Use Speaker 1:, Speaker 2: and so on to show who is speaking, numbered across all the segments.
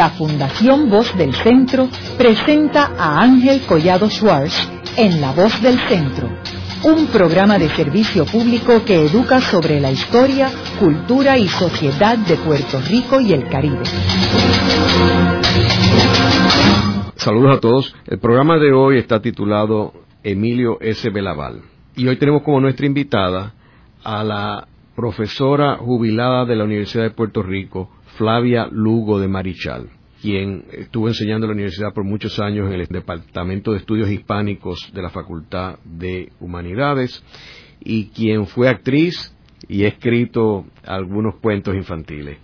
Speaker 1: la Fundación Voz del Centro presenta a Ángel Collado Schwartz en La Voz del Centro, un programa de servicio público que educa sobre la historia, cultura y sociedad de Puerto Rico y el Caribe.
Speaker 2: Saludos a todos. El programa de hoy está titulado Emilio S. Belaval. Y hoy tenemos como nuestra invitada a la profesora jubilada de la Universidad de Puerto Rico, Flavia Lugo de Marichal, quien estuvo enseñando en la universidad por muchos años en el Departamento de Estudios Hispánicos de la Facultad de Humanidades y quien fue actriz y ha escrito algunos cuentos infantiles.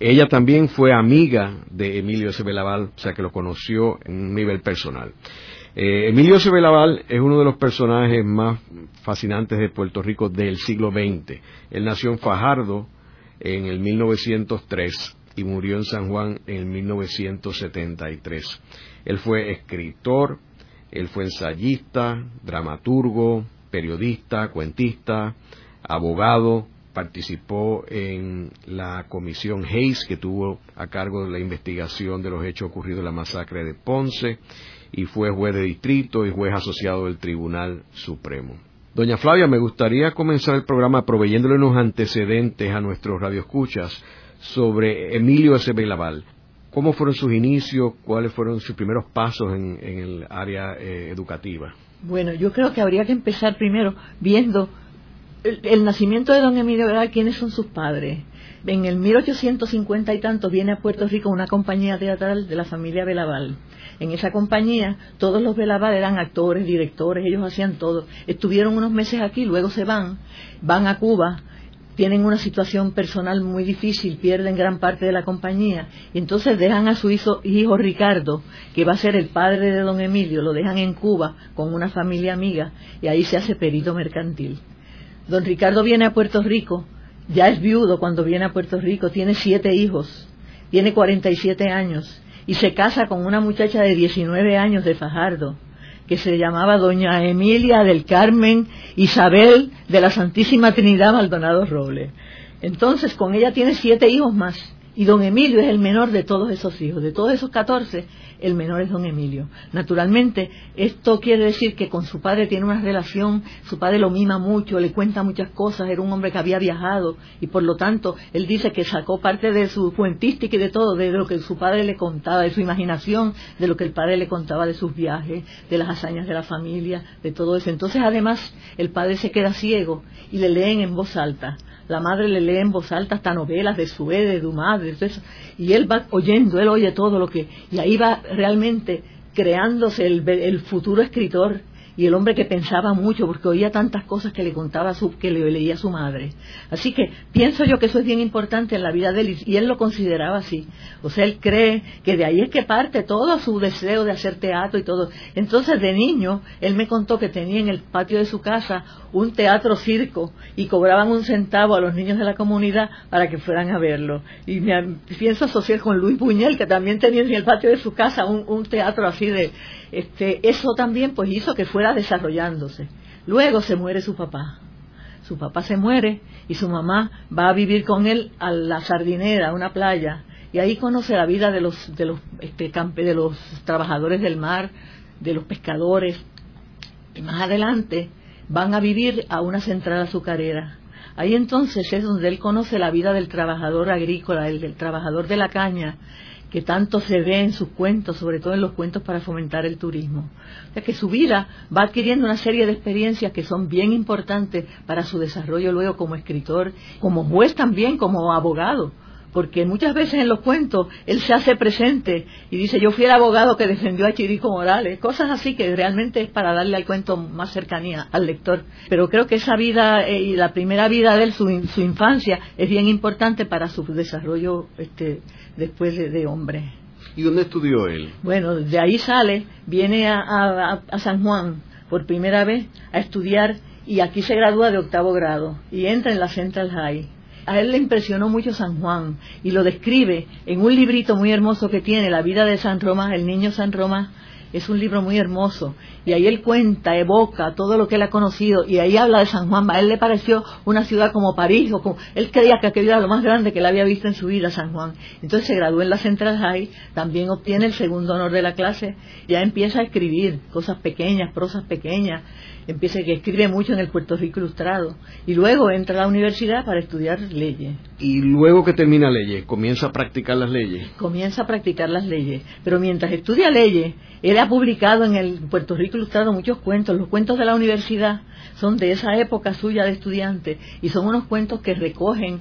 Speaker 2: Ella también fue amiga de Emilio S. Belaval, o sea que lo conoció en un nivel personal. Eh, Emilio S. Belaval es uno de los personajes más fascinantes de Puerto Rico del siglo XX. Él nació en Fajardo en el 1903 y murió en San Juan en el 1973. Él fue escritor, él fue ensayista, dramaturgo, periodista, cuentista, abogado, participó en la comisión Hayes que tuvo a cargo de la investigación de los hechos ocurridos en la masacre de Ponce y fue juez de distrito y juez asociado del Tribunal Supremo. Doña Flavia, me gustaría comenzar el programa proveyéndole unos antecedentes a nuestros radioescuchas sobre Emilio S. Belaval. ¿Cómo fueron sus inicios? ¿Cuáles fueron sus primeros pasos en, el área eh, educativa?
Speaker 3: Bueno, yo creo que habría que empezar primero viendo el, nacimiento de don Emilio Belaval, quiénes son sus padres. En el 1850 y tanto viene a Puerto Rico una compañía teatral de la familia Belaval. En esa compañía todos los Belaval eran actores, directores, ellos hacían todo. Estuvieron unos meses aquí, luego se van, van a Cuba, tienen una situación personal muy difícil, pierden gran parte de la compañía y entonces dejan a su hijo, hijo, Ricardo, que va a ser el padre de don Emilio, lo dejan en Cuba con una familia amiga y ahí se hace perito mercantil. Don Ricardo viene a Puerto Rico, ya es viudo cuando viene a Puerto Rico, tiene siete hijos, tiene 47 años y se casa con una muchacha de 19 años de Fajardo que se llamaba doña Emilia del Carmen Isabel de la Santísima Trinidad Maldonado Robles. Entonces, con ella tiene siete hijos más. Y don Emilio es el menor de todos esos hijos. De todos esos catorce, el menor es don Emilio. Naturalmente, esto quiere decir que con su padre tiene una relación, su padre lo mima mucho, le cuenta muchas cosas, era un hombre que había viajado y por lo tanto él dice que sacó parte de su cuentística y de todo, de lo que su padre le contaba, de su imaginación, de lo que el padre le contaba de sus viajes, de las hazañas de la familia, de todo eso. Entonces además el padre se queda ciego y le leen en voz alta la madre le lee en voz alta hasta novelas de Suede, de Dumas, de eso, y él va oyendo, él oye todo lo que, y ahí va realmente creándose el, futuro escritor y el hombre que pensaba mucho porque oía tantas cosas que le contaba su, que le leía su madre. Así que pienso yo que eso es bien importante en la vida de él y él lo consideraba así. O sea, él cree que de ahí es que parte todo su deseo de hacer teatro y todo. Entonces, de niño, él me contó que tenía en el patio de su casa un teatro circo y cobraban un centavo a los niños de la comunidad para que fueran a verlo. Y me pienso asociar con Luis Buñuel, que también tenía en el patio de su casa un, un teatro así de este, eso también pues hizo que fuera desarrollándose. Luego se muere su papá. Su papá se muere y su mamá va a vivir con él a la sardinera, a una playa, y ahí conoce la vida de los, de los, este, de los trabajadores del mar, de los pescadores. Y más adelante van a vivir a una central azucarera. Ahí entonces es donde él conoce la vida del trabajador agrícola, el del trabajador de la caña, que tanto se ve en sus cuentos, sobre todo en los cuentos para fomentar el turismo. O sea que su vida va adquiriendo una serie de experiencias que son bien importantes para su desarrollo luego como escritor, como juez también, como abogado porque muchas veces en los cuentos él se hace presente y dice yo fui el abogado que defendió a Chirico Morales, cosas así que realmente es para darle al cuento más cercanía al lector. Pero creo que esa vida eh, y la primera vida de él, su, infancia, es bien importante para su desarrollo este, después de, hombre.
Speaker 2: ¿Y dónde estudió él?
Speaker 3: Bueno, de ahí sale, viene a, a San Juan por primera vez a estudiar y aquí se gradúa de octavo grado y entra en la Central High a él le impresionó mucho San Juan y lo describe en un librito muy hermoso que tiene, La vida de San Román, el niño San Román, es un libro muy hermoso y ahí él cuenta, evoca todo lo que él ha conocido y ahí habla de San Juan. A él le pareció una ciudad como París, o como, él creía que aquello era lo más grande que él había visto en su vida, San Juan. Entonces se graduó en la Central High, también obtiene el segundo honor de la clase, ya empieza a escribir cosas pequeñas, prosas pequeñas, empieza que escribe mucho en el Puerto Rico Ilustrado y luego entra a la universidad para estudiar leyes.
Speaker 2: Y luego que termina leyes, comienza a practicar las leyes.
Speaker 3: Comienza a practicar las leyes, pero mientras estudia leyes, él ha publicado en el Puerto Rico Ilustrado muchos cuentos. Los cuentos de la universidad son de esa época suya de estudiante y son unos cuentos que recogen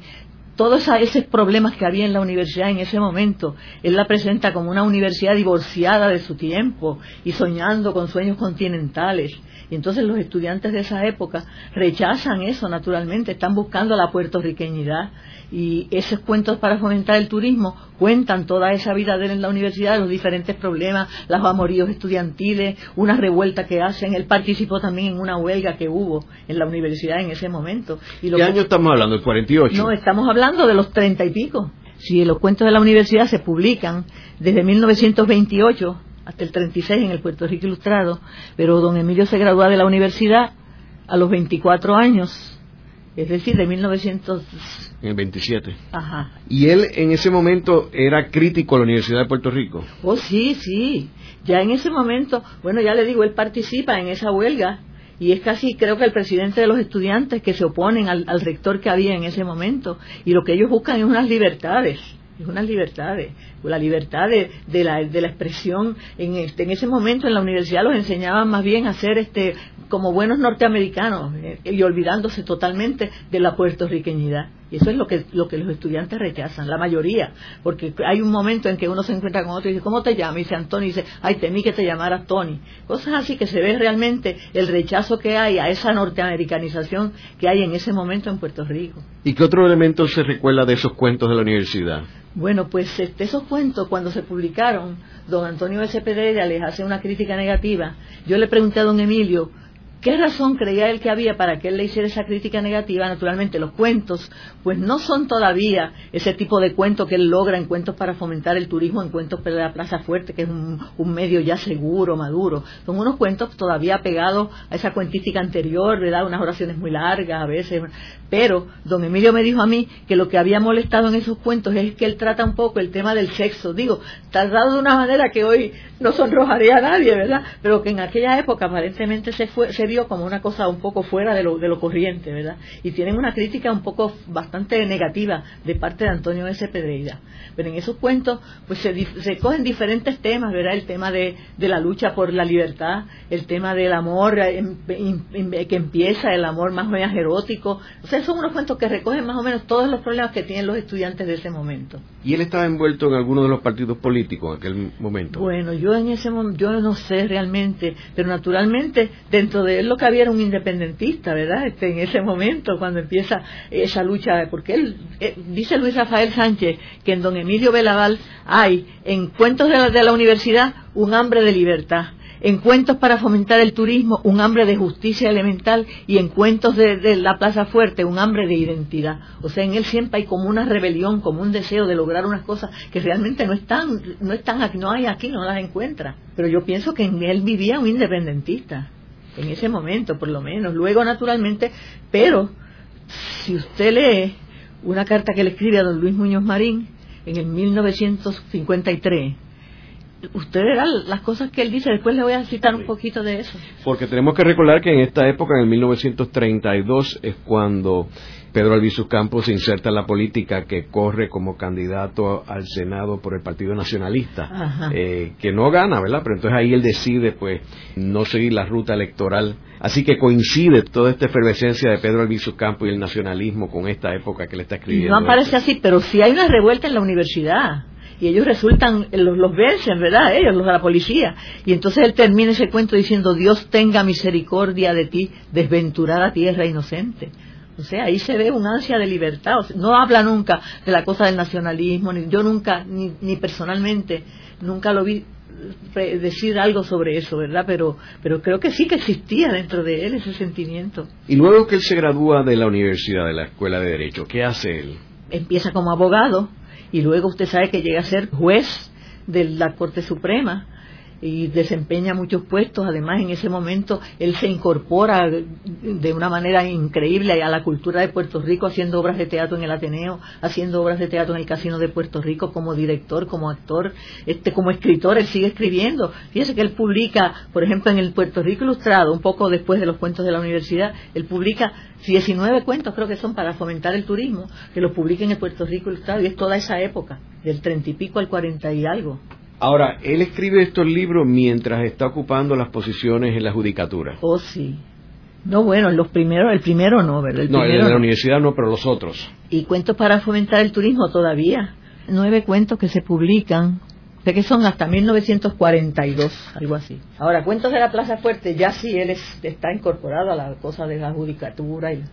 Speaker 3: todos esos problemas que había en la universidad en ese momento. Él la presenta como una universidad divorciada de su tiempo y soñando con sueños continentales. Y entonces los estudiantes de esa época rechazan eso naturalmente, están buscando la puertorriqueñidad y esos cuentos para fomentar el turismo cuentan toda esa vida de él en la universidad, los diferentes problemas, los amoríos estudiantiles, una revuelta que hacen. Él participó también en una huelga que hubo en la universidad en ese momento.
Speaker 2: Y ¿Qué año estamos hablando? ¿El 48?
Speaker 3: No, estamos hablando de los treinta y pico. Si los cuentos de la universidad se publican desde 1928 hasta el 36 en el Puerto Rico Ilustrado, pero don Emilio se graduó de la universidad a los 24 años es decir, de 1900...
Speaker 2: En el 27.
Speaker 3: Ajá.
Speaker 2: ¿Y él en ese momento era crítico a la Universidad de Puerto Rico?
Speaker 3: Oh, sí, sí. Ya en ese momento, bueno, ya le digo, él participa en esa huelga y es casi, creo que el presidente de los estudiantes que se oponen al, rector que había en ese momento. Y lo que ellos buscan es unas libertades es unas libertades, la libertad de, de, la, de la expresión en este, en ese momento en la universidad los enseñaban más bien a ser este como buenos norteamericanos eh, y olvidándose totalmente de la puertorriqueñidad. Y eso es lo que, lo que los estudiantes rechazan, la mayoría, porque hay un momento en que uno se encuentra con otro y dice, ¿cómo te llamas? Y dice Antonio, y dice, ay, temí que te llamaras Tony. Cosas así que se ve realmente el rechazo que hay a esa norteamericanización que hay en ese momento en Puerto Rico.
Speaker 2: ¿Y qué otro elemento se recuerda de esos cuentos de la universidad?
Speaker 3: Bueno, pues este, esos cuentos cuando se publicaron, don Antonio S. Pedrera les hace una crítica negativa. Yo le pregunté a don Emilio, ¿Qué razón creía él que había para que él le hiciera esa crítica negativa? Naturalmente, los cuentos, pues no son todavía ese tipo de cuento que él logra en cuentos para fomentar el turismo, en cuentos para la Plaza Fuerte, que es un, medio ya seguro, maduro. Son unos cuentos todavía pegados a esa cuentística anterior, ¿verdad? Unas oraciones muy largas a veces. Pero don Emilio me dijo a mí que lo que había molestado en esos cuentos es que él trata un poco el tema del sexo. Digo, tratado de una manera que hoy no sonrojaría a nadie, ¿verdad? Pero que en aquella época aparentemente se, fue, se vio como una cosa un poco fuera de lo, de lo corriente, ¿verdad? Y tienen una crítica un poco bastante negativa de parte de Antonio S. Pedreira. Pero en esos cuentos, pues se, se cogen diferentes temas, ¿verdad? El tema de, de, la lucha por la libertad, el tema del amor eh, que empieza, el amor más o menos erótico. O sea, son unos cuentos que recogen más o menos todos los problemas que tienen los estudiantes de ese momento.
Speaker 2: ¿Y él estaba envuelto en alguno de los partidos políticos en aquel momento?
Speaker 3: Bueno, yo en ese momento, yo no sé realmente, pero naturalmente dentro de él lo que había era un independentista, ¿verdad? Este, en ese momento, cuando empieza esa lucha, porque él, eh, dice Luis Rafael Sánchez que en don Emilio Belaval hay, en cuentos de la, de la universidad, un hambre de libertad en cuentos para fomentar el turismo, un hambre de justicia elemental y en cuentos de, la Plaza Fuerte, un hambre de identidad. O sea, en él siempre hay como una rebelión, como un deseo de lograr unas cosas que realmente no están, no están aquí, no hay aquí, no las encuentra. Pero yo pienso que en él vivía un independentista, en ese momento por lo menos. Luego, naturalmente, pero si usted lee una carta que le escribe a don Luis Muñoz Marín en el 1953, usted verá las cosas que él dice, después le voy a citar un poquito de eso.
Speaker 2: Porque tenemos que recordar que en esta época, en el 1932, es cuando Pedro Albizu Campos se inserta en la política, que corre como candidato al Senado por el Partido Nacionalista, eh, que no gana, ¿verdad? Pero entonces ahí él decide, pues, no seguir la ruta electoral. Así que coincide toda esta efervescencia de Pedro Albizu Campos y el nacionalismo con esta época que le está escribiendo.
Speaker 3: No parece así, pero sí hay una revuelta en la universidad y ellos resultan, los, los vencen, ¿verdad? Ellos, los de la policía. Y entonces él termina ese cuento diciendo, Dios tenga misericordia de ti, desventurada tierra inocente. O sea, ahí se ve un ansia de libertad. no habla nunca de la cosa del nacionalismo, ni, yo nunca, ni, ni personalmente, nunca lo vi decir algo sobre eso, ¿verdad? Pero, pero creo que sí que existía dentro de él ese sentimiento.
Speaker 2: Y luego que él se gradúa de la universidad, de la Escuela de Derecho, ¿qué hace él?
Speaker 3: Empieza como abogado y luego usted sabe que llega a ser juez de la Corte Suprema y desempeña muchos puestos. Además, en ese momento él se incorpora de una manera increíble a la cultura de Puerto Rico, haciendo obras de teatro en el Ateneo, haciendo obras de teatro en el Casino de Puerto Rico como director, como actor, este, como escritor. Él sigue escribiendo. Fíjese que él publica, por ejemplo, en el Puerto Rico Ilustrado, un poco después de los cuentos de la universidad, él publica 19 cuentos, creo que son para fomentar el turismo, que los publica en el Puerto Rico Ilustrado, y es toda esa época, del treinta y pico al cuarenta y algo.
Speaker 2: Ahora, él escribe estos libros mientras está ocupando las posiciones en la judicatura.
Speaker 3: Oh, sí. No, bueno, los primeros, el primero no, ¿verdad?
Speaker 2: no, el de la universidad no, pero los otros.
Speaker 3: Y cuentos para fomentar el turismo todavía. Nueve cuentos que se publican, de que son hasta 1942, algo así. Ahora, cuentos de la Plaza Fuerte, ya sí él está incorporado a la cosa de la judicatura, y,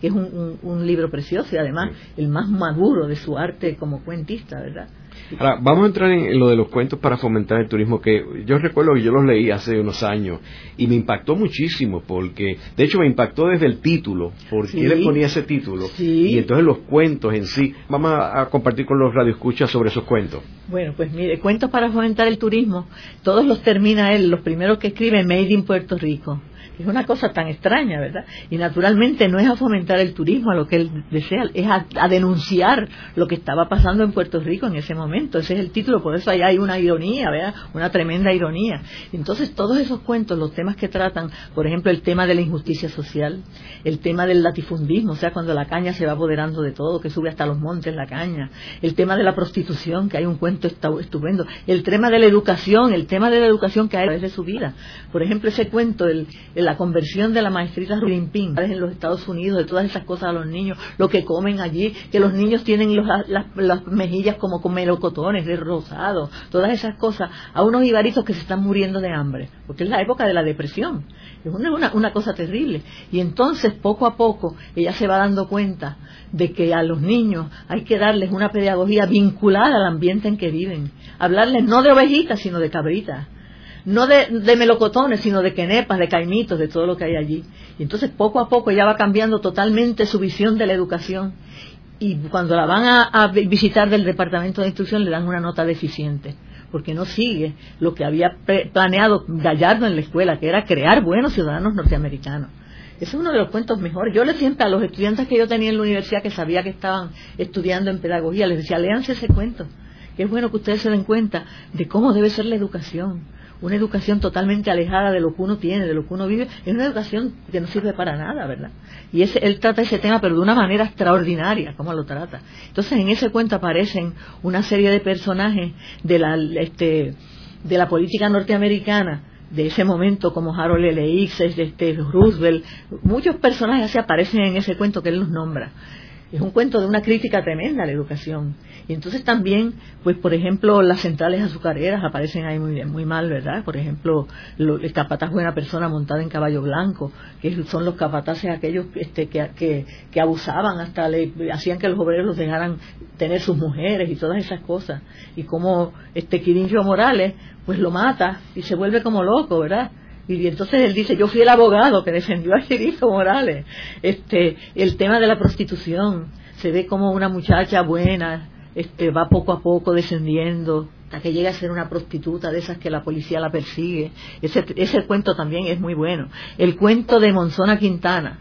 Speaker 3: que es un, libro precioso y además el más maduro de su arte como cuentista, ¿verdad?
Speaker 2: Ahora, vamos a entrar en, lo de los cuentos para fomentar el turismo, que yo recuerdo que yo los leí hace unos años y me impactó muchísimo, porque, de hecho, me impactó desde el título, porque él le ponía ese título, y entonces los cuentos en sí. Vamos a, compartir con los radioescuchas sobre esos cuentos.
Speaker 3: Bueno, pues mire, cuentos para fomentar el turismo, todos los termina él, los primeros que escribe, Made in Puerto Rico. Es una cosa tan extraña, ¿verdad? Y naturalmente no es a fomentar el turismo a lo que él desea, es a, denunciar lo que estaba pasando en Puerto Rico en ese momento. Ese es el título, por eso allá hay una ironía, ¿verdad? Una tremenda ironía. Entonces todos esos cuentos, los temas que tratan, por ejemplo, el tema de la injusticia social, el tema del latifundismo, o sea, cuando la caña se va apoderando de todo, que sube hasta los montes la caña, el tema de la prostitución, que hay un cuento estupendo, el tema de la educación, el tema de la educación que hay a través de su vida. Por ejemplo, ese cuento, el la conversión de la maestrita Rulimpín en los Estados Unidos, de todas esas cosas a los niños, lo que comen allí, que los niños tienen las, mejillas como con melocotones, de rosado, todas esas cosas, a unos ibaritos que se están muriendo de hambre, porque es la época de la depresión, es una, una cosa terrible. Y entonces, poco a poco, ella se va dando cuenta de que a los niños hay que darles una pedagogía vinculada al ambiente en que viven, hablarles no de ovejitas, sino de cabritas no de, melocotones, sino de quenepas, de caimitos, de todo lo que hay allí. Y entonces poco a poco ella va cambiando totalmente su visión de la educación. Y cuando la van a, visitar del departamento de instrucción le dan una nota deficiente, porque no sigue lo que había planeado Gallardo en la escuela, que era crear buenos ciudadanos norteamericanos. Ese es uno de los cuentos mejores. Yo le siento a los estudiantes que yo tenía en la universidad que sabía que estaban estudiando en pedagogía, les decía, léanse ese cuento, que es bueno que ustedes se den cuenta de cómo debe ser la educación una educación totalmente alejada de lo que uno tiene, de lo que uno vive, es una educación que no sirve para nada, ¿verdad? Y ese, él trata ese tema, pero de una manera extraordinaria, como lo trata. Entonces, en ese cuento aparecen una serie de personajes de la, este, de la política norteamericana, de ese momento como Harold L. X, este, Roosevelt, muchos personajes así aparecen en ese cuento que él los nombra es un cuento de una crítica tremenda a la educación. Y entonces también, pues por ejemplo, las centrales azucareras aparecen ahí muy, muy mal, ¿verdad? Por ejemplo, el capataz buena persona montada en caballo blanco, que son los capataces aquellos este, que, que, abusaban, hasta le hacían que los obreros los dejaran tener sus mujeres y todas esas cosas. Y como este Quirincho Morales, pues lo mata y se vuelve como loco, ¿verdad? Y entonces él dice, yo fui el abogado que defendió a Chirizo Morales. Este, el tema de la prostitución, se ve como una muchacha buena, este, va poco a poco descendiendo hasta que llega a ser una prostituta de esas que la policía la persigue. Ese, ese cuento también es muy bueno. El cuento de Monzona Quintana,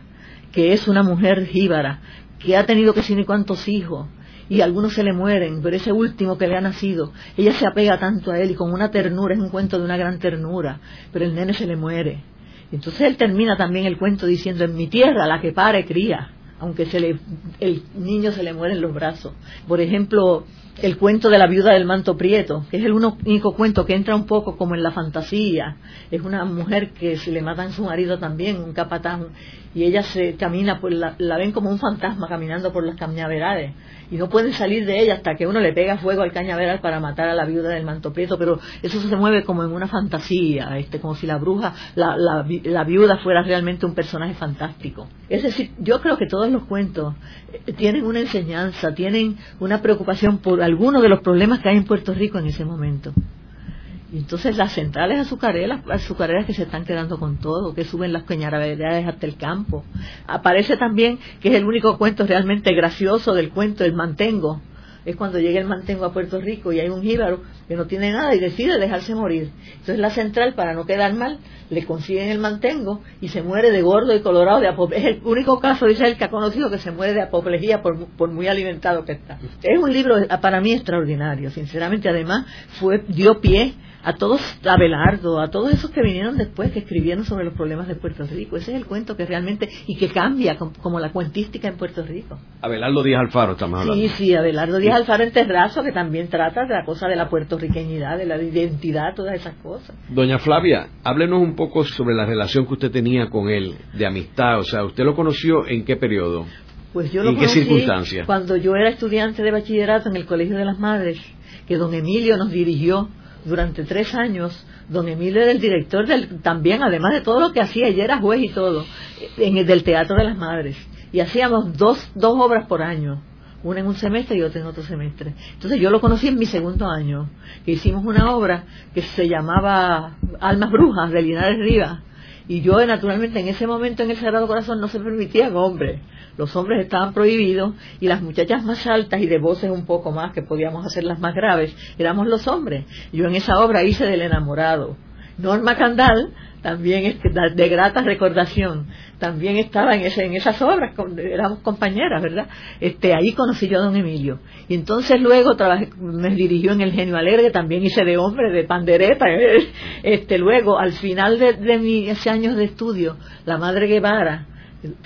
Speaker 3: que es una mujer jíbara, que ha tenido que ni cuántos hijos, y algunos se le mueren, pero ese último que le ha nacido, ella se apega tanto a él y con una ternura, es un cuento de una gran ternura, pero el nene se le muere. Entonces él termina también el cuento diciendo, en mi tierra la que pare cría, aunque se le, el niño se le muere en los brazos. Por ejemplo, el cuento de la viuda del manto prieto, que es el único cuento que entra un poco como en la fantasía. Es una mujer que se le matan su marido también, un capatán, y ella se camina, la, la ven como un fantasma caminando por las cañaverales y no pueden salir de ella hasta que uno le pega fuego al cañaveral para matar a la viuda del manto prieto, pero eso se mueve como en una fantasía, este, como si la bruja, la, la, viuda fuera realmente un personaje fantástico. Es decir, yo creo que todos los cuentos eh, tienen una enseñanza, tienen una preocupación por algunos de los problemas que hay en Puerto Rico en ese momento. Y entonces las centrales azucareras, azucareras que se están quedando con todo, que suben las cañaverales hasta el campo. Aparece también que es el único cuento realmente gracioso del cuento, el mantengo, es cuando llega el mantengo a Puerto Rico y hay un jíbaro que no tiene nada y decide dejarse morir. Entonces la central, para no quedar mal, le consiguen el mantengo y se muere de gordo y colorado de. Es el único caso, dice él, que ha conocido que se muere de apoplejía por, por muy alimentado que está. Es un libro para mí extraordinario, sinceramente. Además, fue dio pie a todos, a Belardo, a todos esos que vinieron después, que escribieron sobre los problemas de Puerto Rico. Ese es el cuento que realmente, y que cambia como la cuentística en Puerto Rico.
Speaker 2: Abelardo Díaz Alfaro, estamos hablando.
Speaker 3: Sí, sí, Abelardo Díaz Alfaro en Terrazo, que también trata de la cosa de la puertorriqueñidad, de la identidad, todas esas cosas.
Speaker 2: Doña Flavia, háblenos un poco sobre la relación que usted tenía con él, de amistad, o sea, ¿usted lo conoció en qué periodo?
Speaker 3: Pues yo lo
Speaker 2: ¿En qué circunstancias?
Speaker 3: cuando yo era estudiante de bachillerato en el Colegio de las Madres, que don Emilio nos dirigió durante tres años. Don Emilio era el director del, también, además de todo lo que hacía, ella era juez y todo, en el del Teatro de las Madres. Y hacíamos dos, dos obras por año, una en un semestre y otra en otro semestre. Entonces yo lo conocí en mi segundo año, que hicimos una obra que se llamaba Almas Brujas de Linares Rivas. Y yo, naturalmente, en ese momento en el Sagrado Corazón no se permitían hombres. Los hombres estaban prohibidos y las muchachas más altas y de voces un poco más, que podíamos hacerlas más graves, éramos los hombres. Yo en esa obra hice del enamorado. Norma Candal, también este, de grata recordación, también estaba en, ese, en esas obras, éramos compañeras, ¿verdad? Este, ahí conocí yo a don Emilio. Y entonces luego trabajé, me dirigió en El Genio Alegre, también hice de hombre, de pandereta. Este, luego, al final de, de mis años de estudio, la Madre Guevara,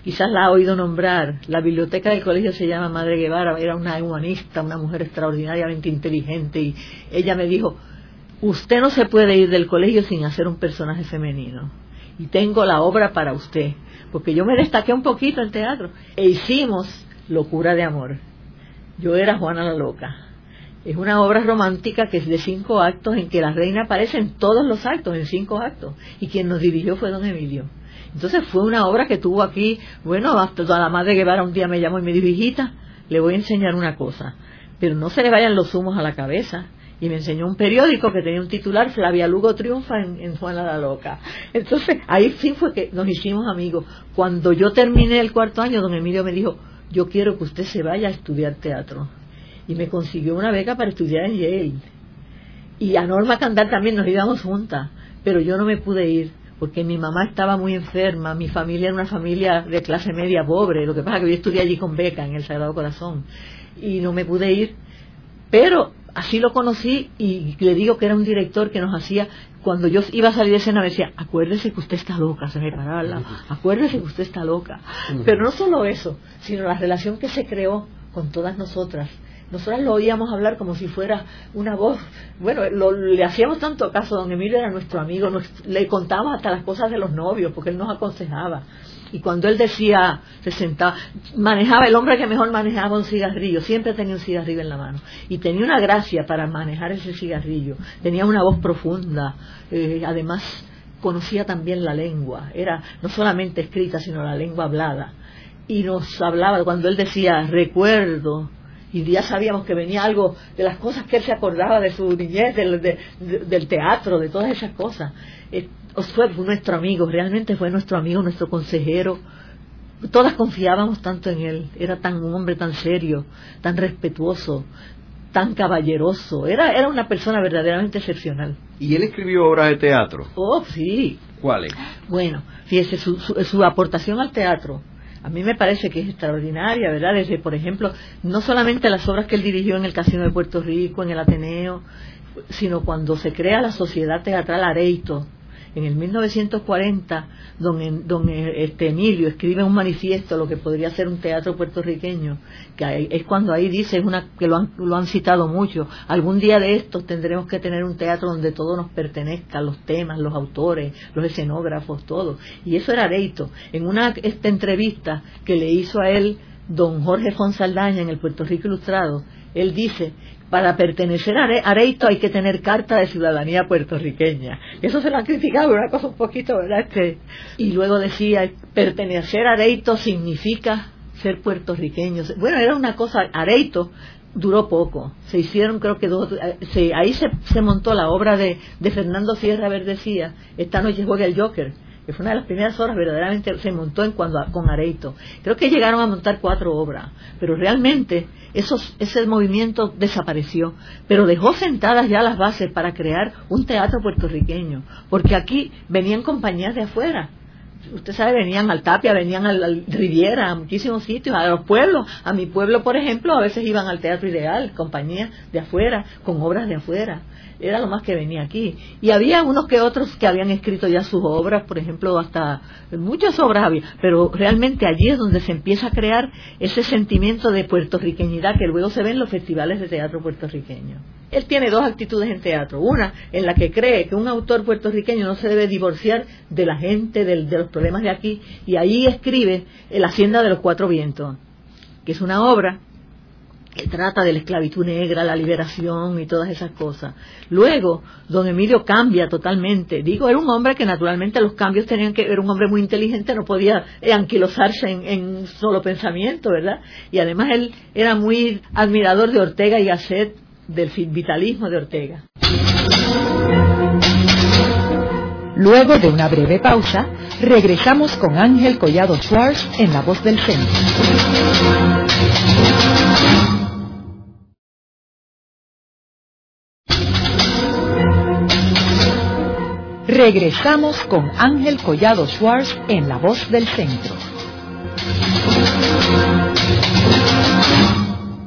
Speaker 3: quizás la ha oído nombrar, la biblioteca del colegio se llama Madre Guevara, era una humanista, una mujer extraordinariamente inteligente, y ella me dijo, usted no se puede ir del colegio sin hacer un personaje femenino. Y tengo la obra para usted. Porque yo me destaqué un poquito en teatro. E hicimos Locura de Amor. Yo era Juana la Loca. Es una obra romántica que es de cinco actos en que la reina aparece en todos los actos, en cinco actos. Y quien nos dirigió fue don Emilio. Entonces fue una obra que tuvo aquí, bueno, hasta toda la madre Guevara un día me llamó y me dijo, hijita, le voy a enseñar una cosa, pero no se le vayan los humos a la cabeza. Y me enseñó un periódico que tenía un titular, Flavia Lugo triunfa en, en Juana la Loca. Entonces ahí sí fue que nos hicimos amigos. Cuando yo terminé el cuarto año, don Emilio me dijo, yo quiero que usted se vaya a estudiar teatro. Y me consiguió una beca para estudiar en Yale. Y a Norma Candal también nos íbamos juntas, pero yo no me pude ir porque mi mamá estaba muy enferma, mi familia era una familia de clase media pobre, lo que pasa es que yo estudié allí con beca en el Sagrado Corazón y no me pude ir, pero así lo conocí y le digo que era un director que nos hacía, cuando yo iba a salir de escena me decía, acuérdese que usted está loca, se me paraba al lado, acuérdese que usted está loca. Pero no solo eso, sino la relación que se creó con todas nosotras. Nosotras lo oíamos hablar como si fuera una voz. Bueno, lo- le hacíamos tanto caso. Don Emilio era nuestro amigo. nos- le contábamos hasta las cosas de los novios, porque él nos aconsejaba. Y cuando él decía, se sentaba, manejaba, el hombre que mejor manejaba un cigarrillo, siempre tenía un cigarrillo en la mano. Y tenía una gracia para manejar ese cigarrillo. Tenía una voz profunda. eh, además, conocía también la lengua. Era no solamente escrita, sino la lengua hablada. Y nos hablaba, cuando él decía, recuerdo, y ya sabíamos que venía algo de las cosas que él se acordaba de su niñez, del, de- de- del teatro, de todas esas cosas. Eh, os fue nuestro amigo, realmente fue nuestro amigo, nuestro consejero. Todas confiábamos tanto en él, era tan un hombre tan serio, tan respetuoso, tan caballeroso, era, era una persona verdaderamente excepcional.
Speaker 2: ¿Y él escribió obras de teatro?
Speaker 3: Oh, sí,
Speaker 2: ¿Cuáles?
Speaker 3: bueno, fíjese, su, su, su aportación al teatro a mí me parece que es extraordinaria, ¿verdad? Desde, por ejemplo, no solamente las obras que él dirigió en el Casino de Puerto Rico, en el Ateneo, sino cuando se crea la Sociedad Teatral Areito, en el 1940, don, don eh, este, Emilio escribe un manifiesto, lo que podría ser un teatro puertorriqueño, que es cuando ahí dice, una, que lo han, lo han citado mucho, algún día de estos tendremos que tener un teatro donde todo nos pertenezca, los temas, los autores, los escenógrafos, todo. Y eso era Areito. En una esta entrevista que le hizo a él don Jorge Fonsaldaña en el Puerto Rico Ilustrado, él dice, para pertenecer a Are- Areito hay que tener carta de ciudadanía puertorriqueña. Eso se lo han criticado, una cosa un poquito, ¿verdad? Que- y luego decía, pertenecer a Areito significa ser puertorriqueño. Bueno, era una cosa, Areito duró poco. Se hicieron, creo que dos, eh, se- ahí se, se montó la obra de, de Fernando Sierra Verdecía, Esta noche juega el Joker, que fue una de las primeras obras verdaderamente se montó en cuando con Areito. Creo que llegaron a montar cuatro obras, pero realmente esos, ese movimiento desapareció, pero dejó sentadas ya las bases para crear un teatro puertorriqueño, porque aquí venían compañías de afuera, usted sabe, venían al Tapia, venían al, Riviera, a muchísimos sitios, a los pueblos. A mi pueblo, por ejemplo, a veces iban al Teatro Ideal, compañías de afuera, con obras de afuera. Era lo más que venía aquí. Y había unos que otros que habían escrito ya sus obras, por ejemplo, hasta muchas obras había. Pero realmente allí es donde se empieza a crear ese sentimiento de puertorriqueñidad que luego se ve en los festivales de teatro puertorriqueño. Él tiene dos actitudes en teatro. Una, en la que cree que un autor puertorriqueño no se debe divorciar de la gente, de, los problemas de aquí, y ahí escribe La Hacienda de los Cuatro Vientos, que es una obra que trata de la esclavitud negra, la liberación y todas esas cosas. Luego, don Emilio cambia totalmente. Digo, era un hombre que naturalmente los cambios tenían que, era un hombre muy inteligente, no podía anquilosarse en, en solo pensamiento, ¿verdad? Y además él era muy admirador de Ortega y Gasset, del vitalismo de Ortega.
Speaker 1: Luego de una breve pausa, regresamos con Ángel Collado Schwartz en La Voz del Centro. Regresamos con Ángel Collado Schwartz en La Voz del Centro.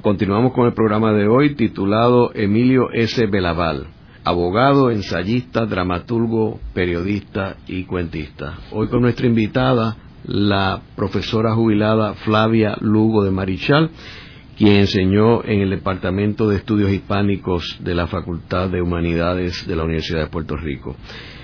Speaker 2: Continuamos con el programa de hoy titulado Emilio S. Belaval, abogado, ensayista, dramaturgo, periodista y cuentista. Hoy con nuestra invitada, la profesora jubilada Flavia Lugo de Marichal, quien enseñó en el Departamento de Estudios Hispánicos de la Facultad de Humanidades de la Universidad de Puerto Rico.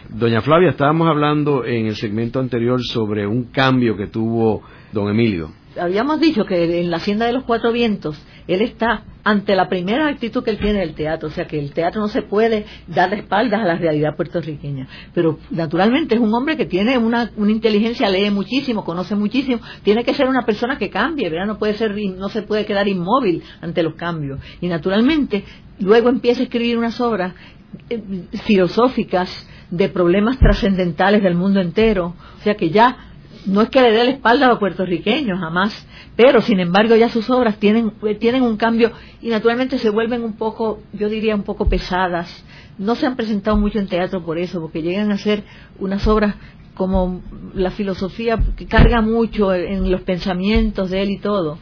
Speaker 2: Doña Flavia, estábamos hablando en el segmento anterior sobre un cambio que tuvo don Emilio.
Speaker 3: Habíamos dicho que en la Hacienda de los Cuatro Vientos él está ante la primera actitud que él tiene del teatro, o sea que el teatro no se puede dar de espaldas a la realidad puertorriqueña, pero naturalmente es un hombre que tiene una, inteligencia, lee muchísimo, conoce muchísimo, tiene que ser una persona que cambie, ¿verdad? No puede ser, no se puede quedar inmóvil ante los cambios, y naturalmente luego empieza a escribir unas obras eh, filosóficas de problemas trascendentales del mundo entero, o sea que ya no es que le dé la espalda a los puertorriqueños, jamás, pero sin embargo ya sus obras tienen, tienen un cambio y naturalmente se vuelven un poco, yo diría un poco pesadas. No se han presentado mucho en teatro por eso, porque llegan a ser unas obras como la filosofía que carga mucho en los pensamientos de él y todo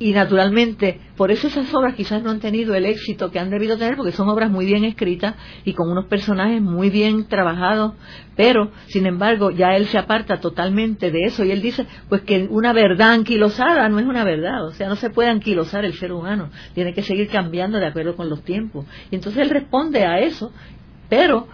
Speaker 3: y naturalmente por eso esas obras quizás no han tenido el éxito que han debido tener porque son obras muy bien escritas y con unos personajes muy bien trabajados pero sin embargo ya él se aparta totalmente de eso y él dice pues que una verdad anquilosada no es una verdad o sea no se puede anquilosar el ser humano tiene que seguir cambiando de acuerdo con los tiempos. Y entonces él responde a eso pero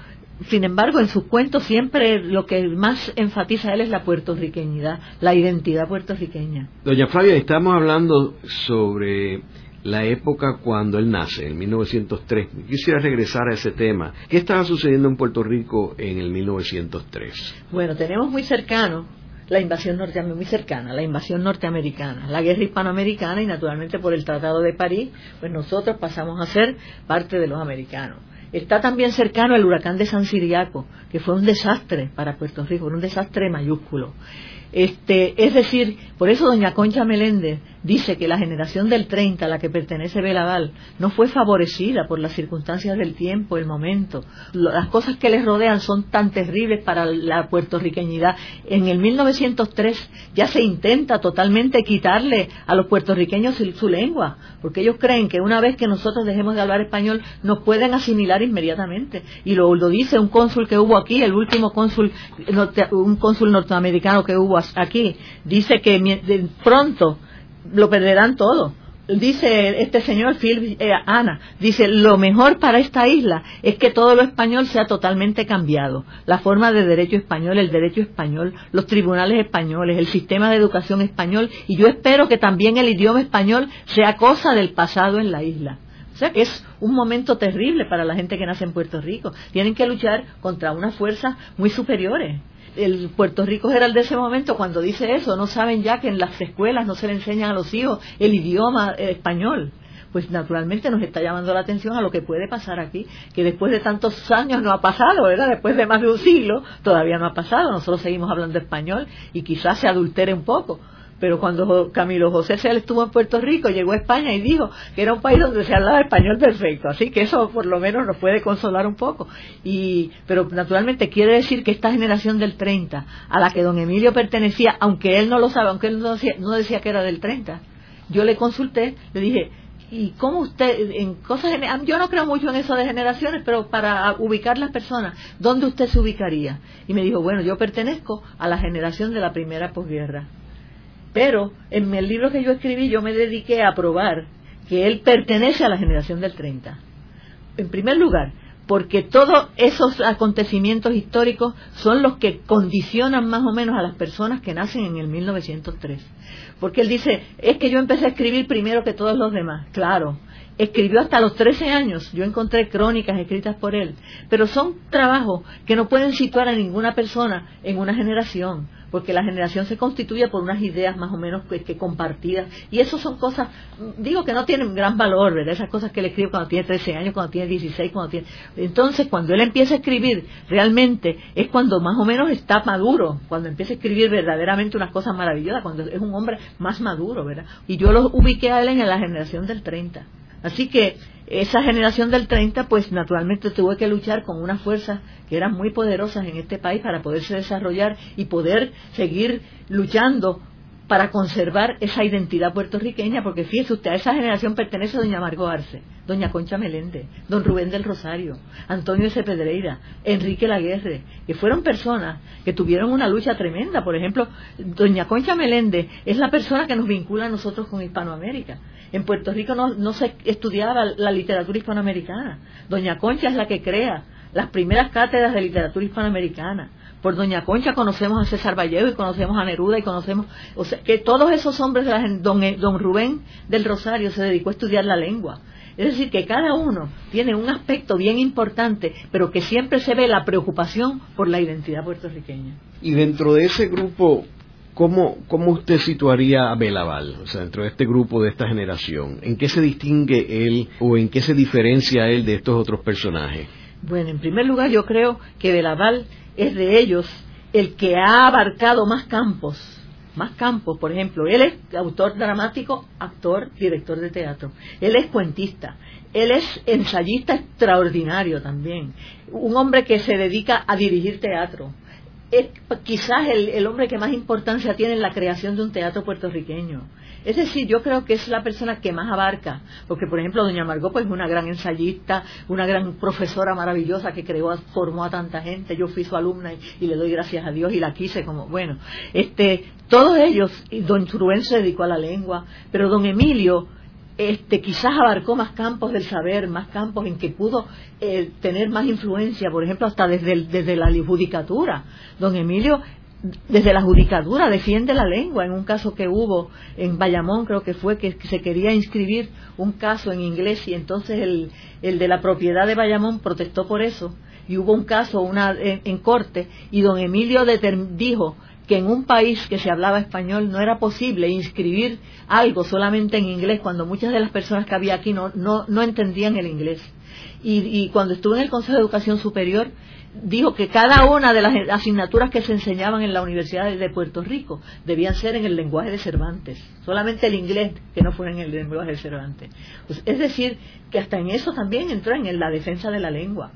Speaker 3: sin embargo, en sus cuentos siempre lo que más enfatiza él es la puertorriqueñidad, la identidad puertorriqueña.
Speaker 2: Doña Flavia, estamos hablando sobre la época cuando él nace, en 1903. Quisiera regresar a ese tema. ¿Qué estaba sucediendo en Puerto Rico en el 1903?
Speaker 3: Bueno, tenemos muy cercano la invasión norteamericana, muy cercana, la invasión norteamericana, la guerra hispanoamericana y naturalmente por el Tratado de París, pues nosotros pasamos a ser parte de los americanos. Está también cercano el huracán de San Siriaco, que fue un desastre para Puerto Rico, un desastre mayúsculo. Este, es decir, por eso doña Concha Meléndez dice que la generación del 30 a la que pertenece Belaval no fue favorecida por las circunstancias del tiempo, el momento. Las cosas que les rodean son tan terribles para la puertorriqueñidad. En el 1903 ya se intenta totalmente quitarle a los puertorriqueños su, lengua, porque ellos creen que una vez que nosotros dejemos de hablar español nos pueden asimilar inmediatamente. Y lo, lo dice un cónsul que hubo aquí, el último cónsul, un cónsul norteamericano que hubo aquí, dice que pronto lo perderán todo. Dice este señor Phil eh, Ana, dice, lo mejor para esta isla es que todo lo español sea totalmente cambiado. La forma de derecho español, el derecho español, los tribunales españoles, el sistema de educación español, y yo espero que también el idioma español sea cosa del pasado en la isla. O sea que es un momento terrible para la gente que nace en Puerto Rico. Tienen que luchar contra unas fuerzas muy superiores el Puerto Rico General de ese momento cuando dice eso, no saben ya que en las escuelas no se le enseñan a los hijos el idioma eh, español. pues naturalmente nos está llamando la atención a lo que puede pasar aquí, que después de tantos años no ha pasado, ¿verdad? Después de más de un siglo todavía no ha pasado, nosotros seguimos hablando español y quizás se adultere un poco, pero cuando Camilo José se estuvo en Puerto Rico, llegó a España y dijo que era un país donde se hablaba español perfecto, así que eso por lo menos nos puede consolar un poco. Y, pero naturalmente quiere decir que esta generación del 30, a la que don Emilio pertenecía, aunque él no lo sabe, aunque él no decía, no decía que era del 30, yo le consulté, le dije, ¿y cómo usted, en cosas, yo no creo mucho en eso de generaciones, pero para ubicar las personas, ¿dónde usted se ubicaría? Y me dijo, bueno, yo pertenezco a la generación de la primera posguerra pero en el libro que yo escribí yo me dediqué a probar que él pertenece a la generación del 30. En primer lugar, porque todos esos acontecimientos históricos son los que condicionan más o menos a las personas que nacen en el 1903. Porque él dice, es que yo empecé a escribir primero que todos los demás. Claro, escribió hasta los 13 años, yo encontré crónicas escritas por él, pero son trabajos que no pueden situar a ninguna persona en una generación porque la generación se constituye por unas ideas más o menos que, compartidas. Y eso son cosas digo que no tienen gran valor verdad esas cosas que él escribe cuando tiene 13 años cuando tiene 16 cuando tiene entonces cuando él empieza a escribir realmente es cuando más o menos está maduro cuando empieza a escribir verdaderamente unas cosas maravillosas cuando es un hombre más maduro verdad y yo lo ubiqué a él en la generación del 30 así que esa generación del 30, pues naturalmente tuvo que luchar con unas fuerzas que eran muy poderosas en este país para poderse desarrollar y poder seguir luchando para conservar esa identidad puertorriqueña, porque fíjese usted, a esa generación pertenece doña Margot Arce, doña Concha Meléndez, don Rubén del Rosario, Antonio S. Pedreira, Enrique Laguerre, que fueron personas que tuvieron una lucha tremenda. Por ejemplo, doña Concha Meléndez es la persona que nos vincula a nosotros con Hispanoamérica. En Puerto Rico no, no se estudiaba la literatura hispanoamericana. Doña Concha es la que crea las primeras cátedras de literatura hispanoamericana. Por Doña Concha conocemos a César Vallejo y conocemos a Neruda y conocemos, o sea, que todos esos hombres, de la, don, don Rubén del Rosario se dedicó a estudiar la lengua. Es decir, que cada uno tiene un aspecto bien importante, pero que siempre se ve la preocupación por la identidad puertorriqueña.
Speaker 2: Y dentro de ese grupo ¿Cómo, ¿Cómo usted situaría a Belaval, o sea, dentro de este grupo, de esta generación? ¿En qué se distingue él o en qué se diferencia él de estos otros personajes?
Speaker 3: Bueno, en primer lugar, yo creo que Belaval es de ellos el que ha abarcado más campos, más campos, por ejemplo, él es autor dramático, actor, director de teatro, él es cuentista, él es ensayista extraordinario también, un hombre que se dedica a dirigir teatro, es quizás el, hombre que más importancia tiene en la creación de un teatro puertorriqueño. Es decir, yo creo que es la persona que más abarca, porque por ejemplo doña Margot pues, es una gran ensayista, una gran profesora maravillosa que creó, formó a tanta gente, yo fui su alumna y, le doy gracias a Dios y la quise como, bueno, este, todos ellos, y don Rubén se dedicó a la lengua, pero don Emilio este, quizás abarcó más campos del saber, más campos en que pudo eh, tener más influencia, por ejemplo, hasta desde, desde la judicatura. Don Emilio, desde la judicatura, defiende la lengua. En un caso que hubo en Bayamón, creo que fue que se quería inscribir un caso en inglés y entonces el, el de la propiedad de Bayamón protestó por eso. Y hubo un caso una, en, corte y don Emilio dijo que en un país que se hablaba español no era posible inscribir algo solamente en inglés cuando muchas de las personas que había aquí no, no, entendían el inglés. Y, cuando estuve en el Consejo de Educación Superior, dijo que cada una de las asignaturas que se enseñaban en la Universidad de Puerto Rico debían ser en el lenguaje de Cervantes, solamente el inglés que no fuera en el lenguaje de Cervantes. Pues, es decir, que hasta en eso también entró en la defensa de la lengua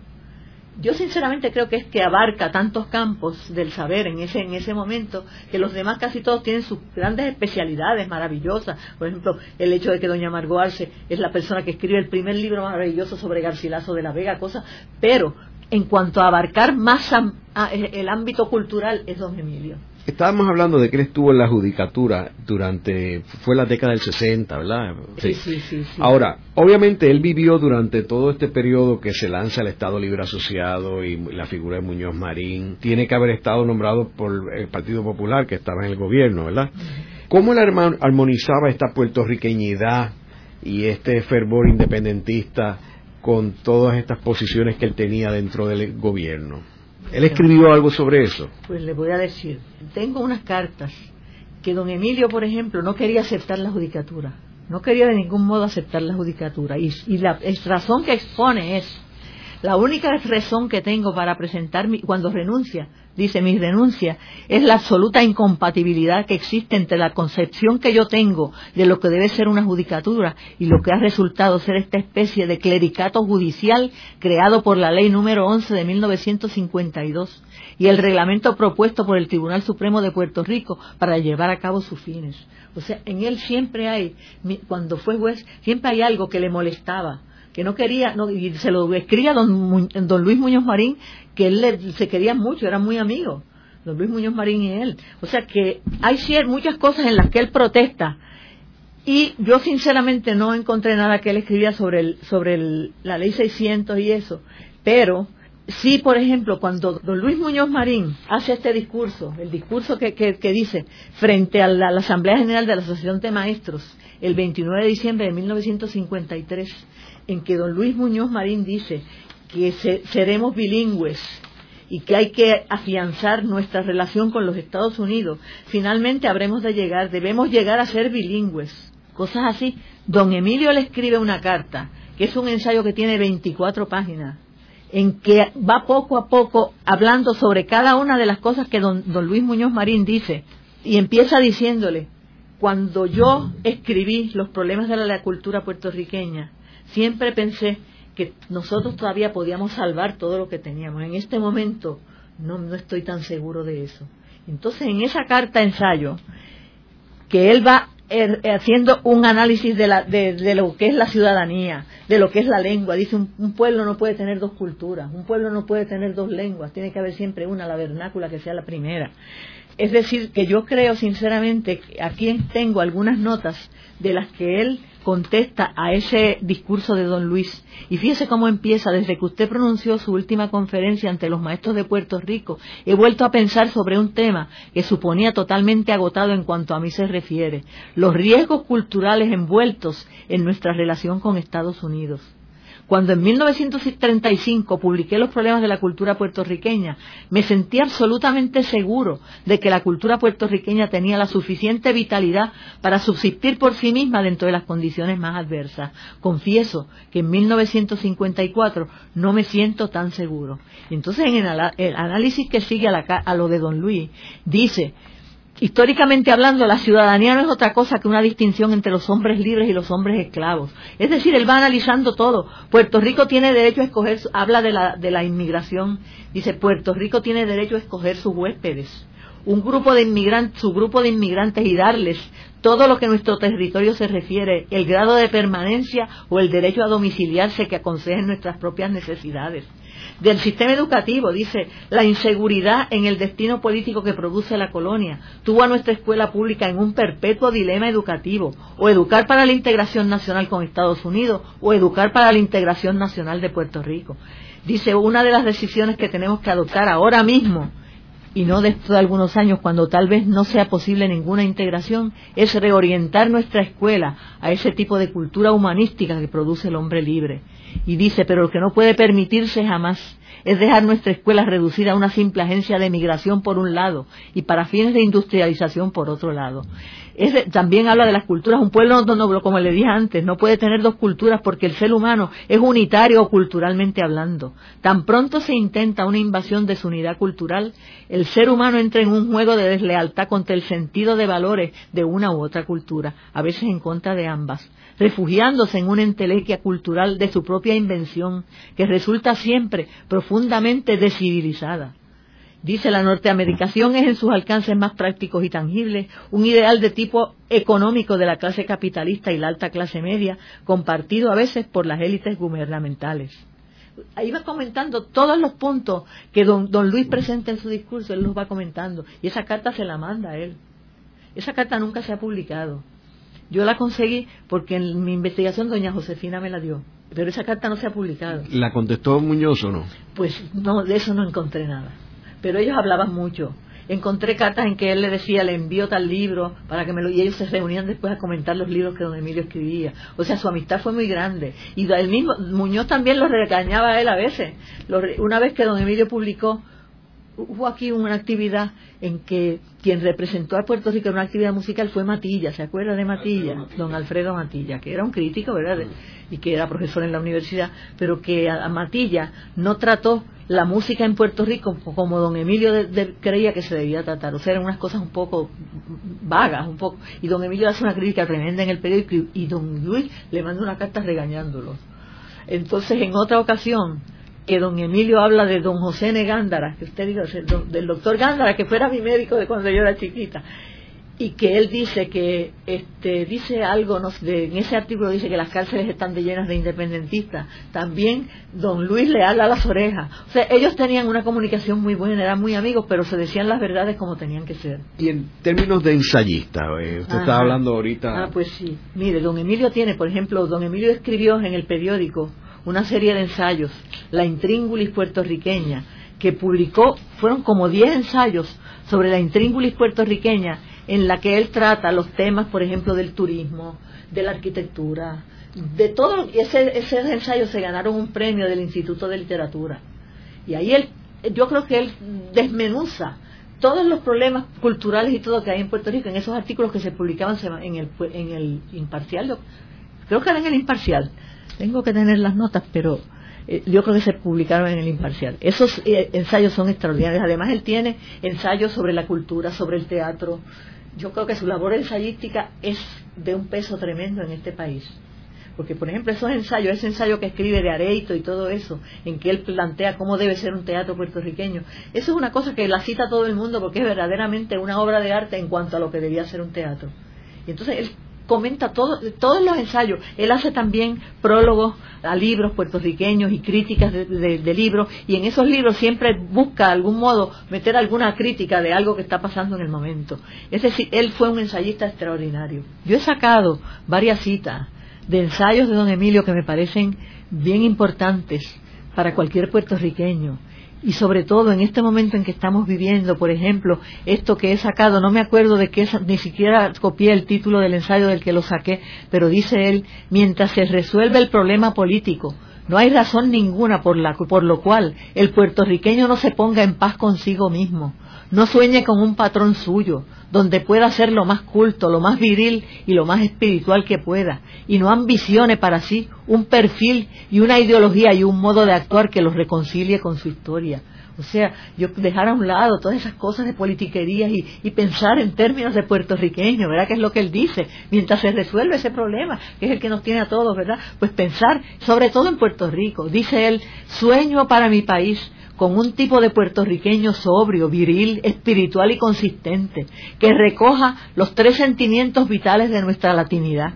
Speaker 3: yo sinceramente creo que es que abarca tantos campos del saber en ese en ese momento que los demás casi todos tienen sus grandes especialidades maravillosas. Por ejemplo el hecho de que doña Margot Arce es la persona que escribe el primer libro maravilloso sobre Garcilaso de la Vega cosa pero en cuanto a abarcar más el ámbito cultural es don Emilio
Speaker 2: Estábamos hablando de que él estuvo en la judicatura durante, fue la década del 60, ¿verdad?
Speaker 3: Sí. Sí, sí,
Speaker 2: Ahora, obviamente él vivió durante todo este periodo que se lanza el Estado Libre Asociado y la figura de Muñoz Marín. Tiene que haber estado nombrado por el Partido Popular que estaba en el gobierno, ¿verdad? ¿Cómo él armonizaba esta puertorriqueñidad y este fervor independentista con todas estas posiciones que él tenía dentro del gobierno? ¿Él escribió algo sobre eso?
Speaker 3: Pues le voy a decir, tengo unas cartas que don Emilio, por ejemplo, no quería aceptar la judicatura. no quería de ningún modo aceptar la judicatura. Y, la razón que expone es, la única razón que tengo para presentar cuando renuncia, dice mi renuncia, es la absoluta incompatibilidad que existe entre la concepción que yo tengo de lo que debe ser una judicatura y lo que ha resultado ser esta especie de clericato judicial creado por la ley número 11 de 1952 y el reglamento propuesto por el Tribunal Supremo de Puerto Rico para llevar a cabo sus fines. O sea, en él siempre hay, cuando fue juez, siempre hay algo que le molestaba, que no quería, no, y se lo escribía don, don Luis Muñoz Marín, que él se quería mucho, eran muy amigos, don Luis Muñoz Marín y él. O sea que hay muchas cosas en las que él protesta, y yo sinceramente no encontré nada que él escribía sobre, el, sobre la ley 600 y eso, pero sí, por ejemplo, cuando don Luis Muñoz Marín hace este discurso, el discurso que, que, dice frente a la, Asamblea General de la Asociación de Maestros, el 29 de diciembre de 1953, en que don Luis Muñoz Marín dice que seremos bilingües y que hay que afianzar nuestra relación con los Estados Unidos, finalmente habremos de llegar, debemos llegar a ser bilingües. Cosas así. Don Emilio le escribe una carta, que es un ensayo que tiene 24 páginas, en que va poco a poco hablando sobre cada una de las cosas que don, Luis Muñoz Marín dice, y empieza diciéndole, cuando yo escribí los problemas de la cultura puertorriqueña, siempre pensé que nosotros todavía podíamos salvar todo lo que teníamos. En este momento no, no estoy tan seguro de eso. Entonces, en esa carta ensayo, que él va Er, haciendo un análisis de, la, de, lo que es la ciudadanía, de lo que es la lengua. Dice, un, pueblo no puede tener dos culturas, un pueblo no puede tener dos lenguas, tiene que haber siempre una, la vernácula, que sea la primera. Es decir, que yo creo sinceramente, aquí tengo algunas notas de las que él contesta a ese discurso de don Luis. Y fíjese cómo empieza, desde que usted pronunció su última conferencia ante los maestros de Puerto Rico, he vuelto a pensar sobre un tema que suponía totalmente agotado en cuanto a mí se refiere, los riesgos culturales envueltos en nuestra relación con Estados Unidos. Cuando en 1935 publiqué los problemas de la cultura puertorriqueña, me sentí absolutamente seguro de que la cultura puertorriqueña tenía la suficiente vitalidad para subsistir por sí misma dentro de las condiciones más adversas. Confieso que en 1954 no me siento tan seguro. Entonces, en el, análisis que sigue a, a lo de don Luis, dice históricamente hablando, la ciudadanía no es otra cosa que una distinción entre los hombres libres y los hombres esclavos. Es decir, él va analizando todo. Puerto Rico tiene derecho a escoger, habla de la, de la inmigración, dice, Puerto Rico tiene derecho a escoger sus huéspedes. Un grupo de inmigrantes, su grupo de inmigrantes y darles todo lo que nuestro territorio se refiere, el grado de permanencia o el derecho a domiciliarse que aconsejen nuestras propias necesidades del sistema educativo. Dice, la inseguridad en el destino político que produce la colonia tuvo a nuestra escuela pública en un perpetuo dilema educativo, o educar para la integración nacional con Estados Unidos, o educar para la integración nacional de Puerto Rico. Dice, una de las decisiones que tenemos que adoptar ahora mismo y no dentro de algunos años, cuando tal vez no sea posible ninguna integración, es reorientar nuestra escuela a ese tipo de cultura humanística que produce el hombre libre. Y dice, pero lo que no puede permitirse jamás es dejar nuestra escuela reducida a una simple agencia de migración por un lado y para fines de industrialización por otro lado. También habla de las culturas. Un pueblo, no, como le dije antes, no puede tener dos culturas porque el ser humano es unitario culturalmente hablando. Tan pronto se intenta una invasión de su unidad cultural, el ser humano entra en un juego de deslealtad contra el sentido de valores de una u otra cultura, a veces en contra de ambas refugiándose en una entelequia cultural de su propia invención, que resulta siempre profundamente descivilizada. Dice la norteamericación es en sus alcances más prácticos y tangibles un ideal de tipo económico de la clase capitalista y la alta clase media, compartido a veces por las élites gubernamentales. Ahí va comentando todos los puntos que don, don Luis presenta en su discurso, él los va comentando, y esa carta se la manda a él. Esa carta nunca se ha publicado. Yo la conseguí porque en mi investigación doña Josefina me la dio. Pero esa carta no se ha publicado.
Speaker 2: ¿La contestó Muñoz o no?
Speaker 3: Pues no, de eso no encontré nada. Pero ellos hablaban mucho. Encontré cartas en que él le decía, le envío tal libro para que me lo... Y ellos se reunían después a comentar los libros que don Emilio escribía. O sea, su amistad fue muy grande. Y el mismo, Muñoz también lo regañaba a él a veces. una vez que don Emilio publicó hubo aquí una actividad en que quien representó a Puerto Rico en una actividad musical fue Matilla, ¿se acuerda de Matilla? Don Alfredo Matilla, que era un crítico, ¿verdad? y que era profesor en la universidad, pero que a, Matilla no trató la música en Puerto Rico como don Emilio creía que se debía tratar. O sea, eran unas cosas un poco vagas, un poco. Y don Emilio hace una crítica tremenda en el periódico y, don Luis le manda una carta regañándolo. Entonces, en otra ocasión, que don Emilio habla de don José Negándara, que usted dijo, del doctor Gándara, que fuera mi médico de cuando yo era chiquita, y que él dice que este dice algo no, de, en ese artículo dice que las cárceles están de llenas de independentistas. También don Luis le habla a las orejas. O sea ellos tenían una comunicación muy buena eran muy amigos pero se decían las verdades como tenían que ser.
Speaker 2: Y en términos de ensayista eh, usted estaba hablando ahorita
Speaker 3: ah pues sí. Mire don Emilio tiene por ejemplo don Emilio escribió en el periódico una serie de ensayos la intríngulis puertorriqueña que publicó fueron como 10 ensayos sobre la intríngulis puertorriqueña en la que él trata los temas, por ejemplo, del turismo, de la arquitectura, de todo. Ese, esos ensayos se ganaron un premio del Instituto de Literatura. Y ahí él, yo creo que él desmenuza todos los problemas culturales y todo que hay en Puerto Rico en esos artículos que se publicaban en el, en el imparcial. Creo que era en el imparcial. Tengo que tener las notas, pero eh, yo creo que se publicaron en el imparcial. Esos eh, ensayos son extraordinarios. Además, él tiene ensayos sobre la cultura, sobre el teatro, yo creo que su labor ensayística es de un peso tremendo en este país. Porque, por ejemplo, esos ensayos, ese ensayo que escribe de Areito y todo eso, en que él plantea cómo debe ser un teatro puertorriqueño, eso es una cosa que la cita todo el mundo porque es verdaderamente una obra de arte en cuanto a lo que debía ser un teatro. Y entonces él comenta todo, todos los ensayos. Él hace también prólogos a libros puertorriqueños y críticas de, libros, y en esos libros siempre busca de algún modo meter alguna crítica de algo que está pasando en el momento. Es decir, él fue un ensayista extraordinario. Yo he sacado varias citas de ensayos de don Emilio que me parecen bien importantes para cualquier puertorriqueño y sobre todo en este momento en que estamos viviendo, por ejemplo, esto que he sacado, no me acuerdo de qué, ni siquiera copié el título del ensayo del que lo saqué, pero dice él, mientras se resuelve el problema político, no hay razón ninguna por, la, por lo cual el puertorriqueño no se ponga en paz consigo mismo, no sueñe con un patrón suyo, donde pueda ser lo más culto, lo más viril y lo más espiritual que pueda, y no ambicione para sí un perfil y una ideología y un modo de actuar que los reconcilie con su historia. O sea, yo dejar a un lado todas esas cosas de politiquería y, y, pensar en términos de puertorriqueño, ¿verdad? Que es lo que él dice, mientras se resuelve ese problema, que es el que nos tiene a todos, ¿verdad? Pues pensar sobre todo en Puerto Rico. Dice él, sueño para mi país, con un tipo de puertorriqueño sobrio, viril, espiritual y consistente, que recoja los tres sentimientos vitales de nuestra latinidad,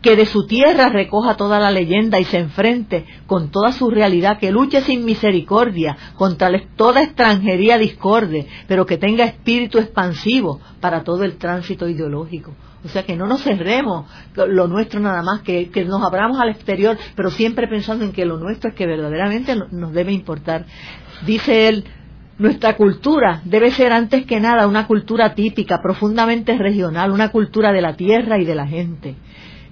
Speaker 3: que de su tierra recoja toda la leyenda y se enfrente con toda su realidad, que luche sin misericordia contra toda extranjería discorde, pero que tenga espíritu expansivo para todo el tránsito ideológico. O sea, que no nos cerremos lo nuestro nada más, que, que, nos abramos al exterior, pero siempre pensando en que lo nuestro es que verdaderamente nos debe importar. Dice él, nuestra cultura debe ser antes que nada una cultura típica, profundamente regional, una cultura de la tierra y de la gente.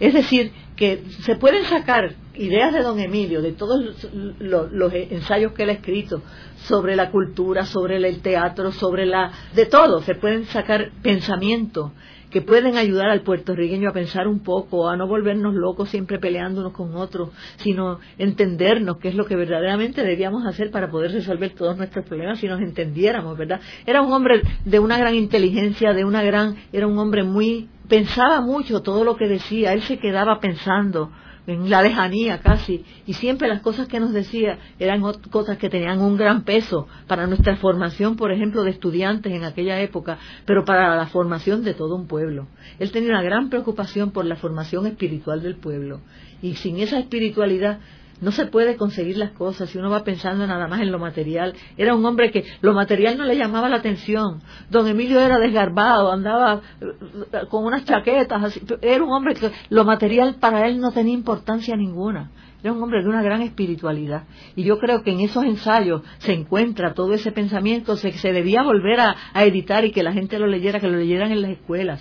Speaker 3: Es decir, que se pueden sacar ideas de don Emilio, de todos los, ensayos que él ha escrito sobre la cultura, sobre el teatro, sobre la... de todo, se pueden sacar pensamientos que pueden ayudar al puertorriqueño a pensar un poco, a no volvernos locos siempre peleándonos con otros, sino entendernos qué es lo que verdaderamente debíamos hacer para poder resolver todos nuestros problemas si nos entendiéramos, ¿verdad? Era un hombre de una gran inteligencia, de una gran, era un hombre muy, pensaba mucho todo lo que decía, él se quedaba pensando, en la lejanía casi, y siempre las cosas que nos decía eran cosas que tenían un gran peso para nuestra formación, por ejemplo, de estudiantes en aquella época, pero para la formación de todo un pueblo. Él tenía una gran preocupación por la formación espiritual del pueblo, y sin esa espiritualidad no se puede conseguir las cosas si uno va pensando nada más en lo material. Era un hombre que lo material no le llamaba la atención. Don Emilio era desgarbado, andaba eh, con unas chaquetas. Era un hombre que lo material para él no tenía importancia ninguna. Era un hombre de una gran espiritualidad. Y yo creo que en esos ensayos se encuentra todo ese pensamiento, se, se debía volver a editar y que la gente lo leyera, que lo leyeran en las escuelas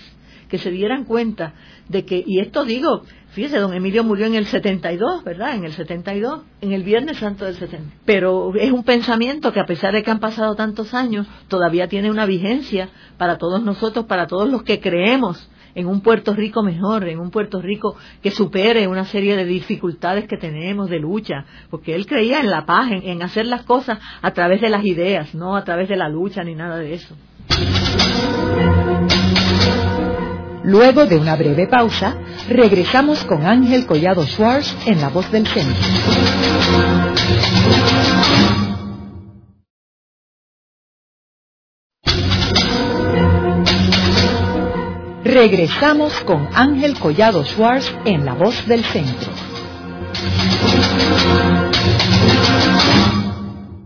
Speaker 3: que se dieran cuenta de que, y esto digo, fíjese, don Emilio murió en el 72, ¿verdad? En el 72, en el Viernes Santo del 70. Pero es un pensamiento que a pesar de que han pasado tantos años, todavía tiene una vigencia para todos nosotros, para todos los que creemos en un Puerto Rico mejor, en un Puerto Rico que supere una serie de dificultades que tenemos de lucha, porque él creía en la paz, en, hacer las cosas a través de las ideas, no a través de la lucha ni nada de eso.
Speaker 1: Luego de una breve pausa, regresamos con Ángel Collado Schwartz en La Voz del Centro. Regresamos con Ángel Collado Schwartz en La Voz del Centro.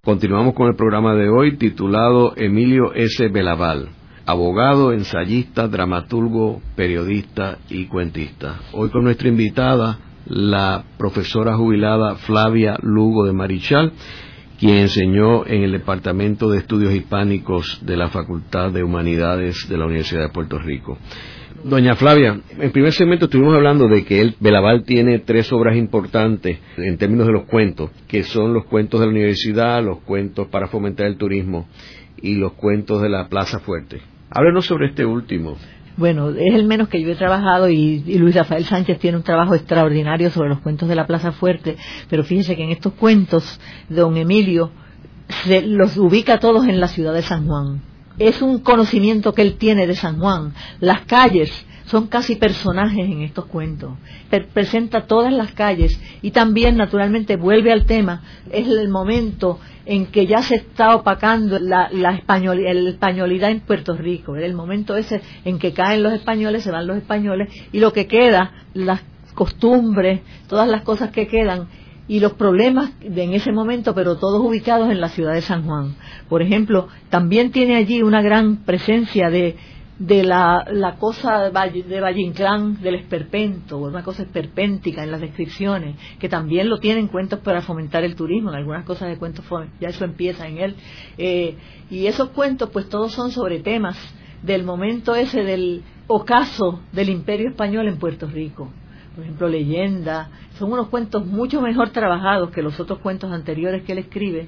Speaker 2: Continuamos con el programa de hoy titulado Emilio S. Belaval, abogado, ensayista, dramaturgo, periodista y cuentista. Hoy con nuestra invitada, la profesora jubilada Flavia Lugo de Marichal, quien enseñó en el Departamento de Estudios Hispánicos de la Facultad de Humanidades de la Universidad de Puerto Rico. Doña Flavia, en primer segmento estuvimos hablando de que él, Belaval tiene tres obras importantes en términos de los cuentos, que son los cuentos de la universidad, los cuentos para fomentar el turismo y los cuentos de la Plaza Fuerte. Háblenos sobre este último.
Speaker 3: Bueno, es el menos que yo he trabajado y, Luis Rafael Sánchez tiene un trabajo extraordinario sobre los cuentos de la Plaza Fuerte, pero fíjese que en estos cuentos, don Emilio se los ubica todos en la ciudad de San Juan. Es un conocimiento que él tiene de San Juan. Las calles son casi personajes en estos cuentos. presenta todas las calles y también, naturalmente, vuelve al tema. Es el momento en que ya se está opacando la, la españolidad en Puerto Rico. Es el momento ese en que caen los españoles, se van los españoles y lo que queda, las costumbres, todas las cosas que quedan y los problemas de en ese momento, pero todos ubicados en la ciudad de San Juan. Por ejemplo, también tiene allí una gran presencia de de la, la cosa de Valle Inclán, del esperpento, una cosa esperpéntica en las descripciones, que también lo tienen cuentos para fomentar el turismo, en algunas cosas de cuentos ya eso empieza en él. Eh, y esos cuentos pues todos son sobre temas del momento ese del ocaso del imperio español en Puerto Rico. Por ejemplo, leyenda, son unos cuentos mucho mejor trabajados que los otros cuentos anteriores que él escribe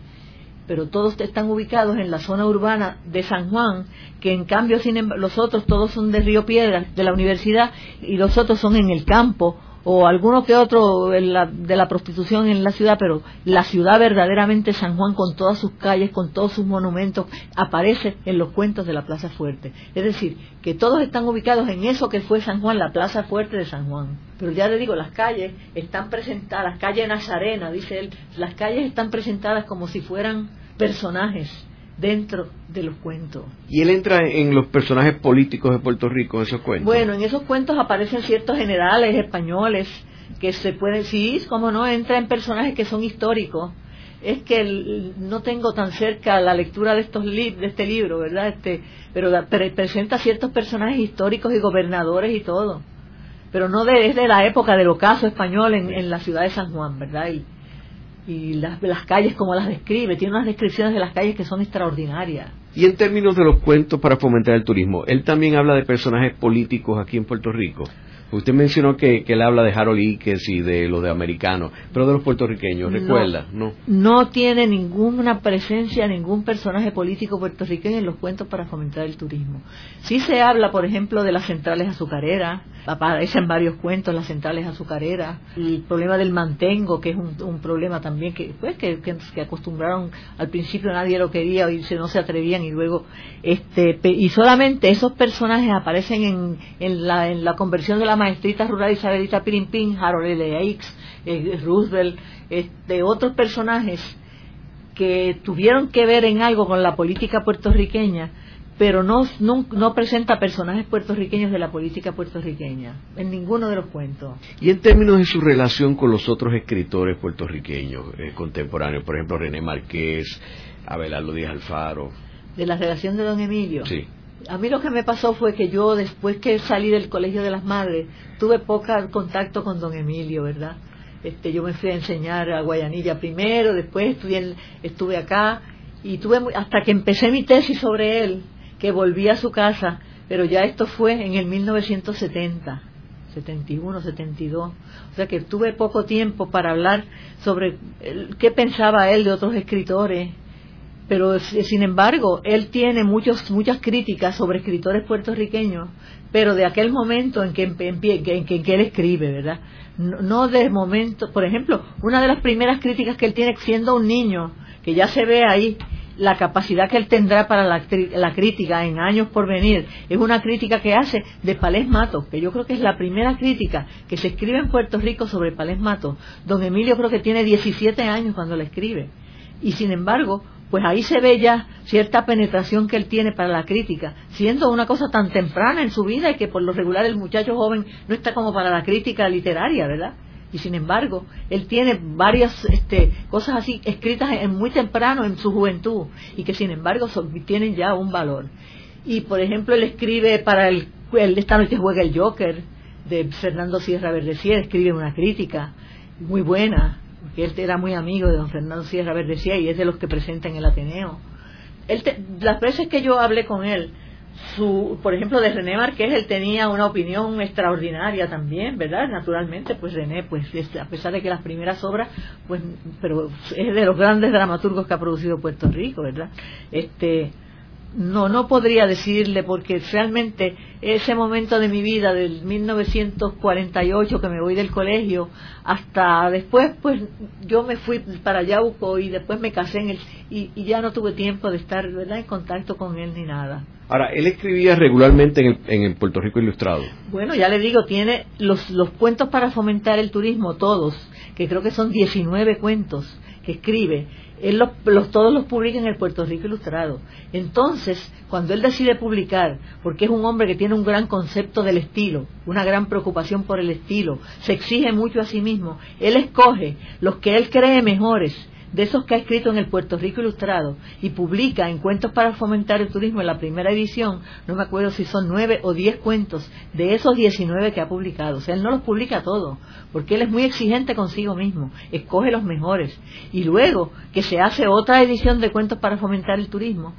Speaker 3: pero todos están ubicados en la zona urbana de San Juan, que en cambio sin los otros todos son de Río Piedras, de la universidad, y los otros son en el campo o alguno que otro de la prostitución en la ciudad, pero la ciudad verdaderamente San Juan con todas sus calles, con todos sus monumentos, aparece en los cuentos de la Plaza Fuerte. Es decir, que todos están ubicados en eso que fue San Juan, la Plaza Fuerte de San Juan. Pero ya le digo, las calles están presentadas, calle Nazarena, dice él, las calles están presentadas como si fueran personajes dentro de los cuentos.
Speaker 2: ¿Y él entra en los personajes políticos de Puerto Rico en esos cuentos?
Speaker 3: Bueno, en esos cuentos aparecen ciertos generales españoles que se pueden, sí, como no, entra en personajes que son históricos. Es que no tengo tan cerca la lectura de estos de este libro, ¿verdad? Este, pero, presenta ciertos personajes históricos y gobernadores y todo. Pero no de, es de la época del ocaso español en, en la ciudad de San Juan, ¿verdad? Y, y las, las calles como las describe, tiene unas descripciones de las calles que son extraordinarias.
Speaker 2: Y en términos de los cuentos para fomentar el turismo, él también habla de personajes políticos aquí en Puerto Rico. Usted mencionó que, él habla de Harold Ickes y de los de americanos, pero de los puertorriqueños, ¿recuerda?
Speaker 3: No, no. tiene ninguna presencia, ningún personaje político puertorriqueño en los cuentos para fomentar el turismo. Sí se habla, por ejemplo, de las centrales azucareras, aparecen varios cuentos las centrales azucareras, el problema del mantengo, que es un, problema también que, pues, que, que, acostumbraron, al principio nadie lo quería y no se atrevían y luego, este, y solamente esos personajes aparecen en, en, la, en la conversión de la maestrita rural Isabelita Pirimpín, Harold L. eh, Roosevelt, este, otros personajes que tuvieron que ver en algo con la política puertorriqueña, pero no, no, presenta personajes puertorriqueños de la política puertorriqueña, en ninguno de los cuentos.
Speaker 2: Y en términos de su relación con los otros escritores puertorriqueños eh, contemporáneos, por ejemplo René Márquez, Abelardo Díaz Alfaro.
Speaker 3: ¿De la relación de don Emilio?
Speaker 2: Sí.
Speaker 3: A mí lo que me pasó fue que yo, después que salí del Colegio de las Madres, tuve poco contacto con don Emilio, ¿verdad? Este, yo me fui a enseñar a Guayanilla primero, después estuve acá y tuve hasta que empecé mi tesis sobre él, que volví a su casa, pero ya esto fue en el 1970. 71, 72. O sea que tuve poco tiempo para hablar sobre qué pensaba él de otros escritores. Pero sin embargo, él tiene muchos, muchas críticas sobre escritores puertorriqueños, pero de aquel momento en que, en, que, él escribe, ¿verdad? No, no de momento, por ejemplo, una de las primeras críticas que él tiene siendo un niño, que ya se ve ahí, la capacidad que él tendrá para la, crítica en años por venir es una crítica que hace de Palés Mato, que yo creo que es la primera crítica que se escribe en Puerto Rico sobre Palés Mato. Don Emilio creo que tiene 17 años cuando la escribe. Y sin embargo, pues ahí se ve ya cierta penetración que él tiene para la crítica, siendo una cosa tan temprana en su vida y que por lo regular el muchacho joven no está como para la crítica literaria, ¿verdad? y sin embargo él tiene varias este, cosas así escritas muy temprano en su juventud y que sin embargo tienen ya un valor y por ejemplo él escribe para el, el esta noche juega el Joker de Fernando Sierra Verdecier escribe una crítica muy buena él era muy amigo de don Fernando Sierra Verdecier y es de los que presenta en el Ateneo él las veces que yo hablé con él su, por ejemplo, de René Marqués, él tenía una opinión extraordinaria también, ¿verdad? Naturalmente, pues René, pues a pesar de que las primeras obras, pues, pero es de los grandes dramaturgos que ha producido Puerto Rico, ¿verdad? Este, no, no podría decirle porque realmente ese momento de mi vida del 1948 que me voy del colegio hasta después pues yo me fui para Yauco y después me casé en el, y, y ya no tuve tiempo de estar ¿verdad? en contacto con él ni nada.
Speaker 2: Ahora, él escribía regularmente en el, Puerto Rico Ilustrado.
Speaker 3: Bueno, ya le digo, tiene los, los cuentos para fomentar el turismo, todos, que creo que son 19 cuentos que escribe. Él los, todos los publica en el Puerto Rico Ilustrado. Entonces, cuando él decide publicar, porque es un hombre que tiene un gran concepto del estilo, una gran preocupación por el estilo, se exige mucho a sí mismo, él escoge los que él cree mejores de esos que ha escrito en el Puerto Rico Ilustrado y publica en Cuentos para Fomentar el Turismo en la primera edición, no me acuerdo si son nueve o diez cuentos de esos diecinueve que ha publicado. O sea, él no los publica todos, porque él es muy exigente consigo mismo, escoge los mejores. Y luego que se hace otra edición de Cuentos para Fomentar el Turismo,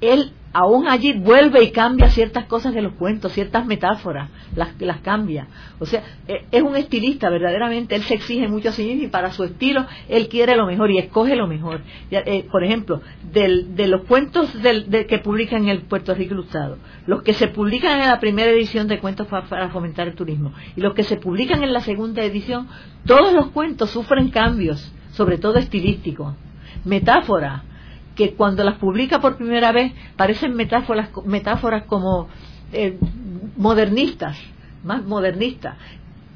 Speaker 3: él aún allí vuelve y cambia ciertas cosas de los cuentos, ciertas metáforas, las, las cambia. O sea, e, es un estilista, verdaderamente, él se exige mucho a sí y para su estilo él quiere lo mejor y escoge lo mejor. Eh, por ejemplo, de los cuentos que publica en el Puerto Rico Ilustrado, los que se publican en la primera edición de Cuentos para, para fomentar el turismo y los que se publican en la segunda edición, todos los cuentos sufren cambios, sobre todo estilísticos, metáforas, que cuando las publica por primera vez parecen metáforas, metáforas como eh, modernistas, más modernistas,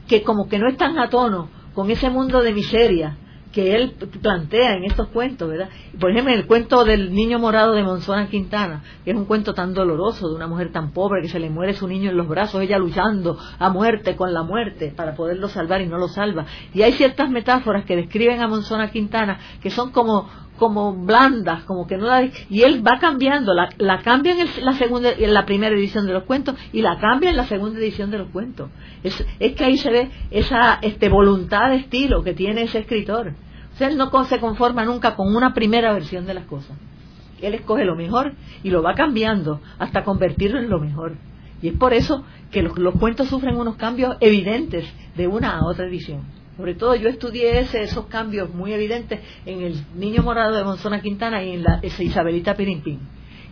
Speaker 3: que como que no están a tono con ese mundo de miseria que él plantea en estos cuentos, ¿verdad? Por ejemplo, el cuento del niño morado de Monzona Quintana, que es un cuento tan doloroso de una mujer tan pobre que se le muere su niño en los brazos, ella luchando a muerte con la muerte para poderlo salvar y no lo salva. Y hay ciertas metáforas que describen a Monzona Quintana que son como como blandas, como que no la y él va cambiando, la, la cambia en la segunda en la primera edición de los cuentos y la cambia en la segunda edición de los cuentos. Es, es que ahí se ve esa este voluntad de estilo que tiene ese escritor. O sea, él no se conforma nunca con una primera versión de las cosas. Él escoge lo mejor y lo va cambiando hasta convertirlo en lo mejor. Y es por eso que los, los cuentos sufren unos cambios evidentes de una a otra edición. Sobre todo yo estudié esos cambios muy evidentes en el Niño Morado de Monzona Quintana y en la Isabelita Pirimpín.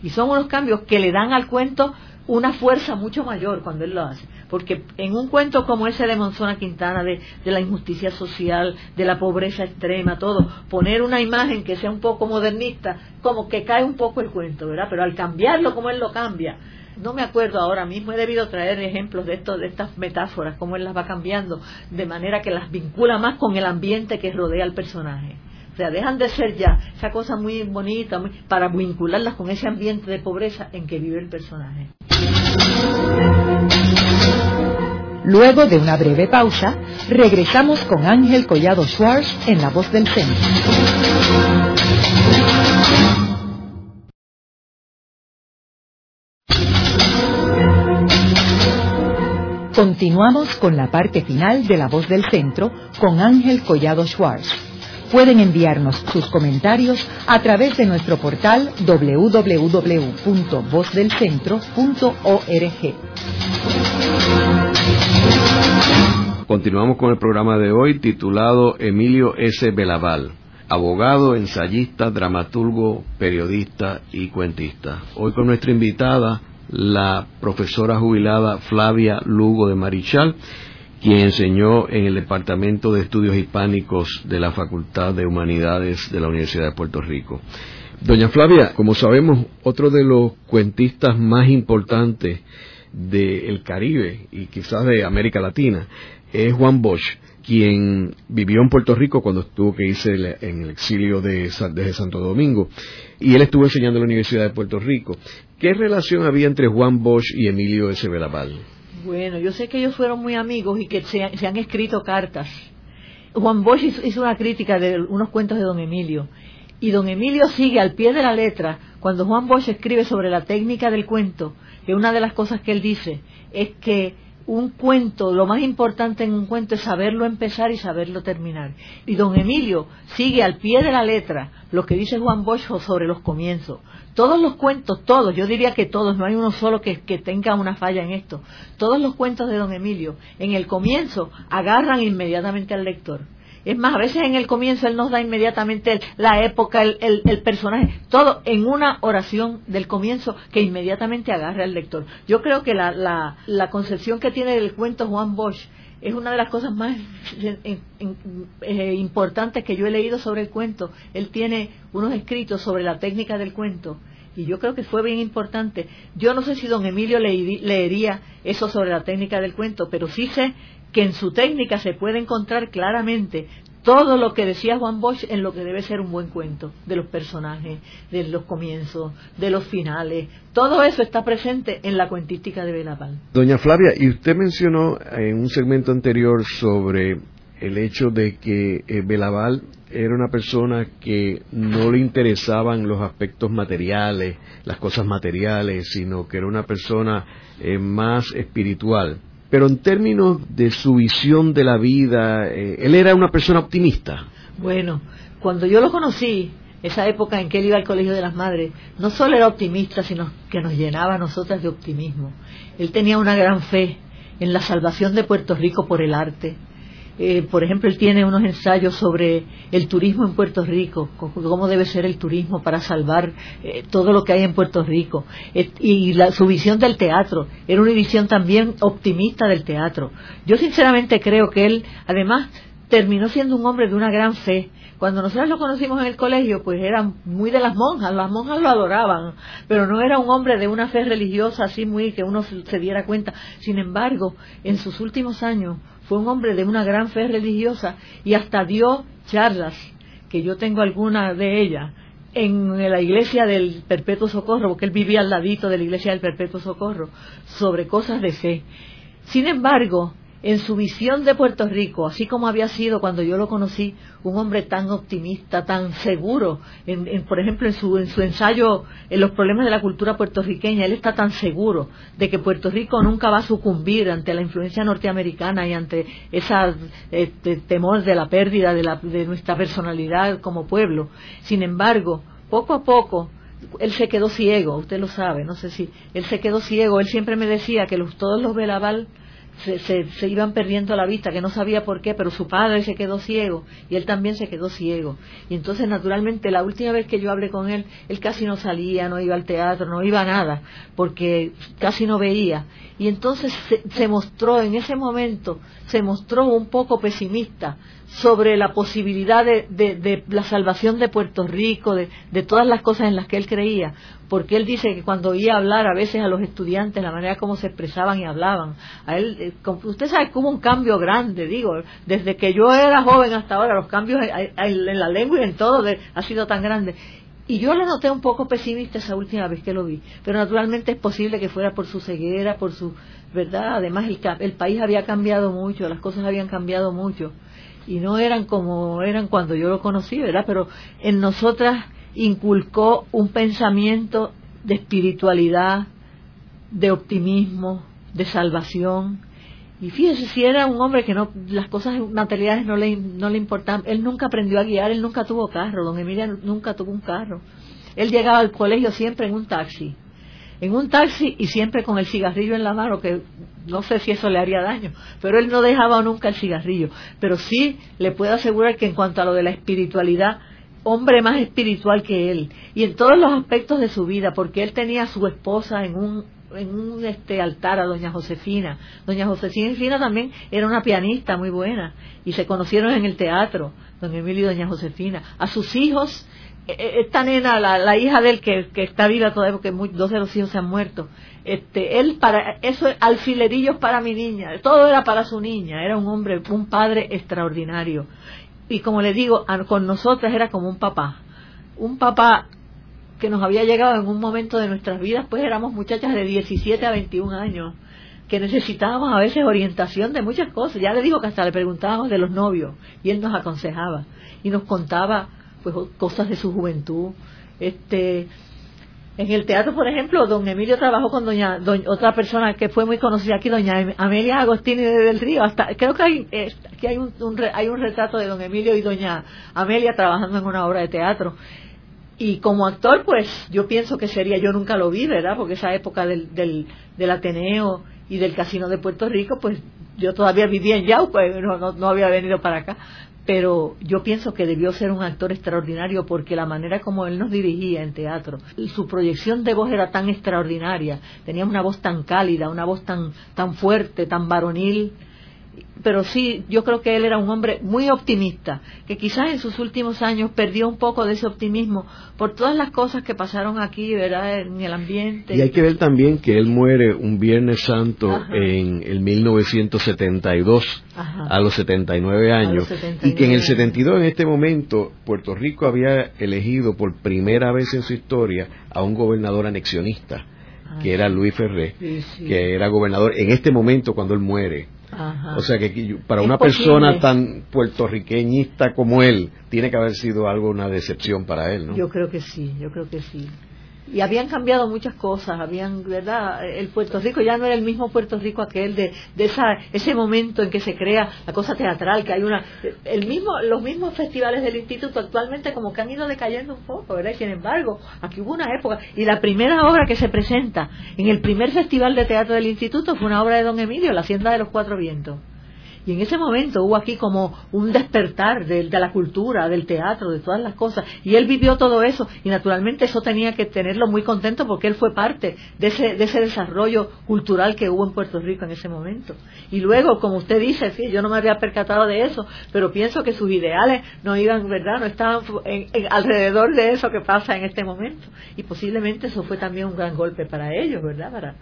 Speaker 3: Y son unos cambios que le dan al cuento una fuerza mucho mayor cuando él lo hace. Porque en un cuento como ese de Monzona Quintana, de, de, la injusticia social, de la pobreza extrema, todo, poner una imagen que sea un poco modernista, como que cae un poco el cuento, ¿verdad? Pero al cambiarlo como él lo cambia, no me acuerdo ahora mismo, he debido traer ejemplos de, esto, de estas metáforas, cómo él las va cambiando, de manera que las vincula más con el ambiente que rodea al personaje. O sea, dejan de ser ya esa cosa muy bonita para vincularlas con ese ambiente de pobreza en que vive el personaje.
Speaker 1: Luego de una breve pausa, regresamos con Ángel Collado Schwartz en La Voz del Centro. Continuamos con la parte final de La Voz del Centro con Ángel Collado Schwartz. Pueden enviarnos sus comentarios a través de nuestro portal www.vozdelcentro.org.
Speaker 2: Continuamos con el programa de hoy titulado Emilio S. Belaval, abogado, ensayista, dramaturgo, periodista y cuentista. Hoy con nuestra invitada, la profesora jubilada Flavia Lugo de Marichal, quien enseñó en el Departamento de Estudios Hispánicos de la Facultad de Humanidades de la Universidad de Puerto Rico. Doña Flavia, como sabemos, otro de los cuentistas más importantes del Caribe y quizás de América Latina es Juan Bosch, quien vivió en Puerto Rico cuando tuvo que irse en el exilio de, desde Santo Domingo y él estuvo enseñando en la Universidad de Puerto Rico. ¿Qué relación había entre Juan Bosch y Emilio S. Belaval?
Speaker 3: Bueno, yo sé que ellos fueron muy amigos y que se, han escrito cartas. Juan Bosch hizo una crítica de unos cuentos de don Emilio. Y don Emilio sigue al pie de la letra cuando Juan Bosch escribe sobre la técnica del cuento, que una de las cosas que él dice es que un cuento, lo más importante en un cuento es saberlo empezar y saberlo terminar. Y don Emilio sigue al pie de la letra lo que dice Juan Bosch sobre los comienzos. Todos los cuentos, todos, yo diría que todos, no hay uno solo que, que tenga una falla en esto. Todos los cuentos de don Emilio, en el comienzo, agarran inmediatamente al lector es más, a veces en el comienzo él nos da inmediatamente la época, el, el, personaje, todo en una oración del comienzo que inmediatamente agarra al lector. Yo creo que la, la, la concepción que tiene del cuento Juan Bosch es una de las cosas más eh, importantes que yo he leído sobre el cuento. Él tiene unos escritos sobre la técnica del cuento y yo creo que fue bien importante. Yo no sé si don Emilio leería eso sobre la técnica del cuento, pero sí sé que en su técnica se puede encontrar claramente todo lo que decía Juan Bosch en lo que debe ser un buen cuento, de los personajes, de los comienzos, de los finales, todo eso está presente en la cuentística de Belaval.
Speaker 2: Doña Flavia, y usted mencionó en un segmento anterior sobre el hecho de que eh, Belaval era una persona que no le interesaban los aspectos materiales, las cosas materiales, sino que era una persona eh, más espiritual. Pero en términos de su visión de la vida, eh, él era una persona optimista.
Speaker 3: Bueno, cuando yo lo conocí, esa época en que él iba al Colegio de las Madres, no solo era optimista, sino que nos llenaba a nosotras de optimismo. Él tenía una gran fe en la salvación de Puerto Rico por el arte, eh, por ejemplo, él tiene unos ensayos sobre el turismo en Puerto Rico, cómo debe ser el turismo para salvar eh, todo lo que hay en Puerto Rico. y su visión del teatro, era una visión también optimista del teatro. Yo sinceramente creo que él, además, terminó siendo un hombre de una gran fe. Cuando nosotros lo conocimos en el colegio, pues era muy de las monjas, las monjas lo adoraban, pero no era un hombre de una fe religiosa así muy que uno se diera cuenta. Sin embargo, en sus últimos años fue un hombre de una gran fe religiosa y hasta dio charlas, que yo tengo algunas de ellas, en la iglesia del Perpetuo Socorro, porque él vivía al ladito de la iglesia del Perpetuo Socorro, sobre cosas de fe. Sin embargo, en su visión de Puerto Rico, así como había sido cuando yo lo conocí, un hombre tan optimista, tan seguro, en, por ejemplo, en su, en su ensayo en los problemas de la cultura puertorriqueña, él está tan seguro de que Puerto Rico nunca va a sucumbir ante la influencia norteamericana y ante ese este, temor de la pérdida de, la, de nuestra personalidad como pueblo. Sin embargo, poco a poco, él se quedó ciego, usted lo sabe, no sé si, él se quedó ciego, él siempre me decía que los, todos los Belaval se, se, iban perdiendo la vista, que no sabía por qué, pero su padre se quedó ciego y él también se quedó ciego. Y entonces, naturalmente, la última vez que yo hablé con él, él casi no salía, no iba al teatro, no iba a nada, porque casi no veía. Y entonces se mostró, en ese momento, se mostró un poco pesimista sobre la posibilidad de, la salvación de Puerto Rico, de, todas las cosas en las que él creía, porque él dice que cuando oía hablar a veces a los estudiantes, la manera como se expresaban y hablaban, a él, eh, usted sabe que un cambio grande, digo, desde que yo era joven hasta ahora, los cambios en la lengua y en todo ha sido tan grande. Y yo lo noté un poco pesimista esa última vez que lo vi, pero naturalmente es posible que fuera por su ceguera, por su verdad, además el, el país había cambiado mucho, las cosas habían cambiado mucho. Y no eran como eran cuando yo lo conocí, ¿verdad? Pero en nosotras inculcó un pensamiento de espiritualidad, de optimismo, de salvación Y fíjese, si era un hombre que no, las cosas materiales no le, no le importaban, él nunca aprendió a guiar, él nunca tuvo carro, don Emilio nunca tuvo un carro. Él llegaba al colegio siempre en un taxi, en un taxi y siempre con el cigarrillo en la mano, que no sé si eso le haría daño, pero él no dejaba nunca el cigarrillo. Pero sí le puedo asegurar que en cuanto a lo de la espiritualidad, hombre más espiritual que él, y en todos los aspectos de su vida, porque él tenía a su esposa en un en un este altar a doña Josefina. Doña Josefina también era una pianista muy buena y se conocieron en el teatro, don Emilio y doña Josefina. A sus hijos, e, e, esta nena, la, hija de él que, está viva todavía porque dos de los hijos se han muerto, este, él para, eso alfilerillos para mi niña, todo era para su niña, era un hombre, un padre extraordinario. Y como le digo, con nosotras era como un papá, un papá que nos había llegado en un momento de nuestras vidas, pues éramos muchachas de 17 a 21 años, que necesitábamos a veces orientación de muchas cosas. Ya le digo que hasta le preguntábamos de los novios y él nos aconsejaba y nos contaba pues cosas de su juventud. Este, en el teatro, por ejemplo, don Emilio trabajó con doña, otra persona que fue muy conocida aquí, doña Amelia Agostini del Río. Hasta creo que hay, hay un, hay un retrato de don Emilio y doña Amelia trabajando en una obra de teatro. Y como actor, pues yo pienso que sería, yo nunca lo vi, ¿verdad? Porque esa época del, del, del Ateneo y del Casino de Puerto Rico, pues yo todavía vivía en Yauco, no, no, no, había venido para acá. Pero yo pienso que debió ser un actor extraordinario porque la manera como él nos dirigía en teatro, su proyección de voz era tan extraordinaria, tenía una voz tan cálida, una voz tan, tan fuerte, tan varonil, pero sí, yo creo que él era un hombre muy optimista, que quizás en sus últimos años perdió un poco de ese optimismo por todas las cosas que pasaron aquí, ¿verdad?, en el ambiente.
Speaker 2: Y hay que ver también que él muere un Viernes Santo en el 1972, a los 79 años, y que en el 72, en este momento, Puerto Rico había elegido por primera vez en su historia a un gobernador anexionista, que era Luis Ferré, que era gobernador en este momento cuando él muere o sea que para una persona tan puertorriqueñista como él, tiene que haber sido algo una decepción para él, ¿no?
Speaker 3: Yo creo que sí, yo creo que sí y habían cambiado muchas cosas, habían, ¿verdad? El Puerto Rico ya no era el mismo Puerto Rico aquel de, de esa, ese momento en que se crea la cosa teatral, que hay una, el mismo, los mismos festivales del instituto actualmente como que han ido decayendo un poco, ¿verdad? sin embargo, aquí hubo una época, y la primera obra que se presenta en el primer festival de teatro del instituto fue una obra de Don Emilio, La Hacienda de los Cuatro Vientos. Y en ese momento hubo aquí como un despertar de, la cultura, del teatro, de todas las cosas. Y él vivió todo eso y naturalmente eso tenía que tenerlo muy contento porque él fue parte de ese, de ese desarrollo cultural que hubo en Puerto Rico en ese momento. Y luego, como usted dice, sí, yo no me había percatado de eso, pero pienso que sus ideales no iban, ¿verdad? No estaban alrededor de eso que pasa en este momento. Y posiblemente eso fue también un gran golpe para ellos, ¿verdad? Para,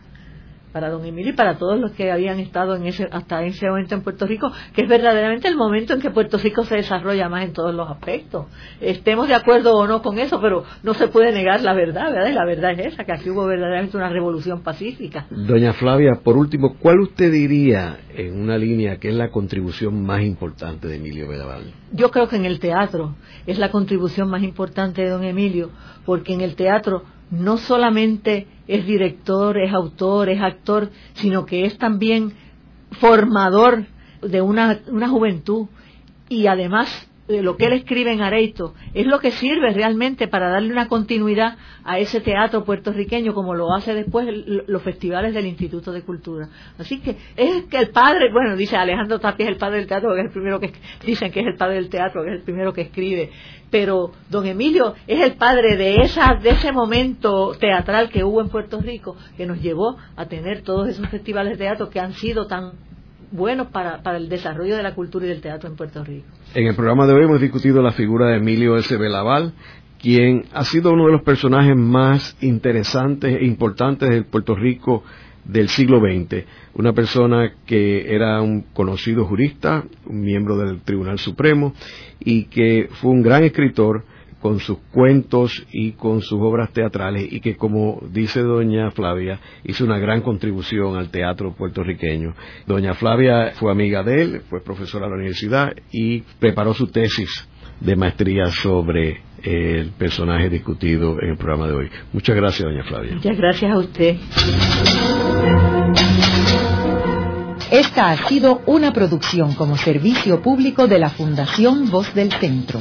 Speaker 3: para don Emilio y para todos los que habían estado en ese, hasta ese momento en Puerto Rico, que es verdaderamente el momento en que Puerto Rico se desarrolla más en todos los aspectos. Estemos de acuerdo o no con eso, pero no se puede negar la verdad, ¿verdad? Y la verdad es esa, que aquí hubo verdaderamente una revolución pacífica.
Speaker 2: Doña Flavia, por último, ¿cuál usted diría en una línea que es la contribución más importante de Emilio Bedaval?
Speaker 3: Yo creo que en el teatro es la contribución más importante de don Emilio, porque en el teatro no solamente es director, es autor, es actor, sino que es también formador de una, una juventud. Y además de lo que él escribe en Areito es lo que sirve realmente para darle una continuidad a ese teatro puertorriqueño como lo hace después los festivales del Instituto de Cultura. Así que es que el padre, bueno, dice Alejandro Tapia es el padre del teatro, que es el primero que dicen que es el padre del teatro, que es el primero que escribe, pero don Emilio es el padre de esa de ese momento teatral que hubo en Puerto Rico que nos llevó a tener todos esos festivales de teatro que han sido tan buenos para, para el desarrollo de la cultura y del teatro en Puerto Rico.
Speaker 2: En el programa de hoy hemos discutido la figura de Emilio S. Belaval, quien ha sido uno de los personajes más interesantes e importantes del Puerto Rico del siglo XX, una persona que era un conocido jurista, un miembro del Tribunal Supremo y que fue un gran escritor, con sus cuentos y con sus obras teatrales y que, como dice doña Flavia, hizo una gran contribución al teatro puertorriqueño. Doña Flavia fue amiga de él, fue profesora de la universidad y preparó su tesis de maestría sobre el personaje discutido en el programa de hoy. Muchas gracias, doña Flavia.
Speaker 3: Muchas gracias a usted.
Speaker 1: Esta ha sido una producción como servicio público de la Fundación Voz del Centro.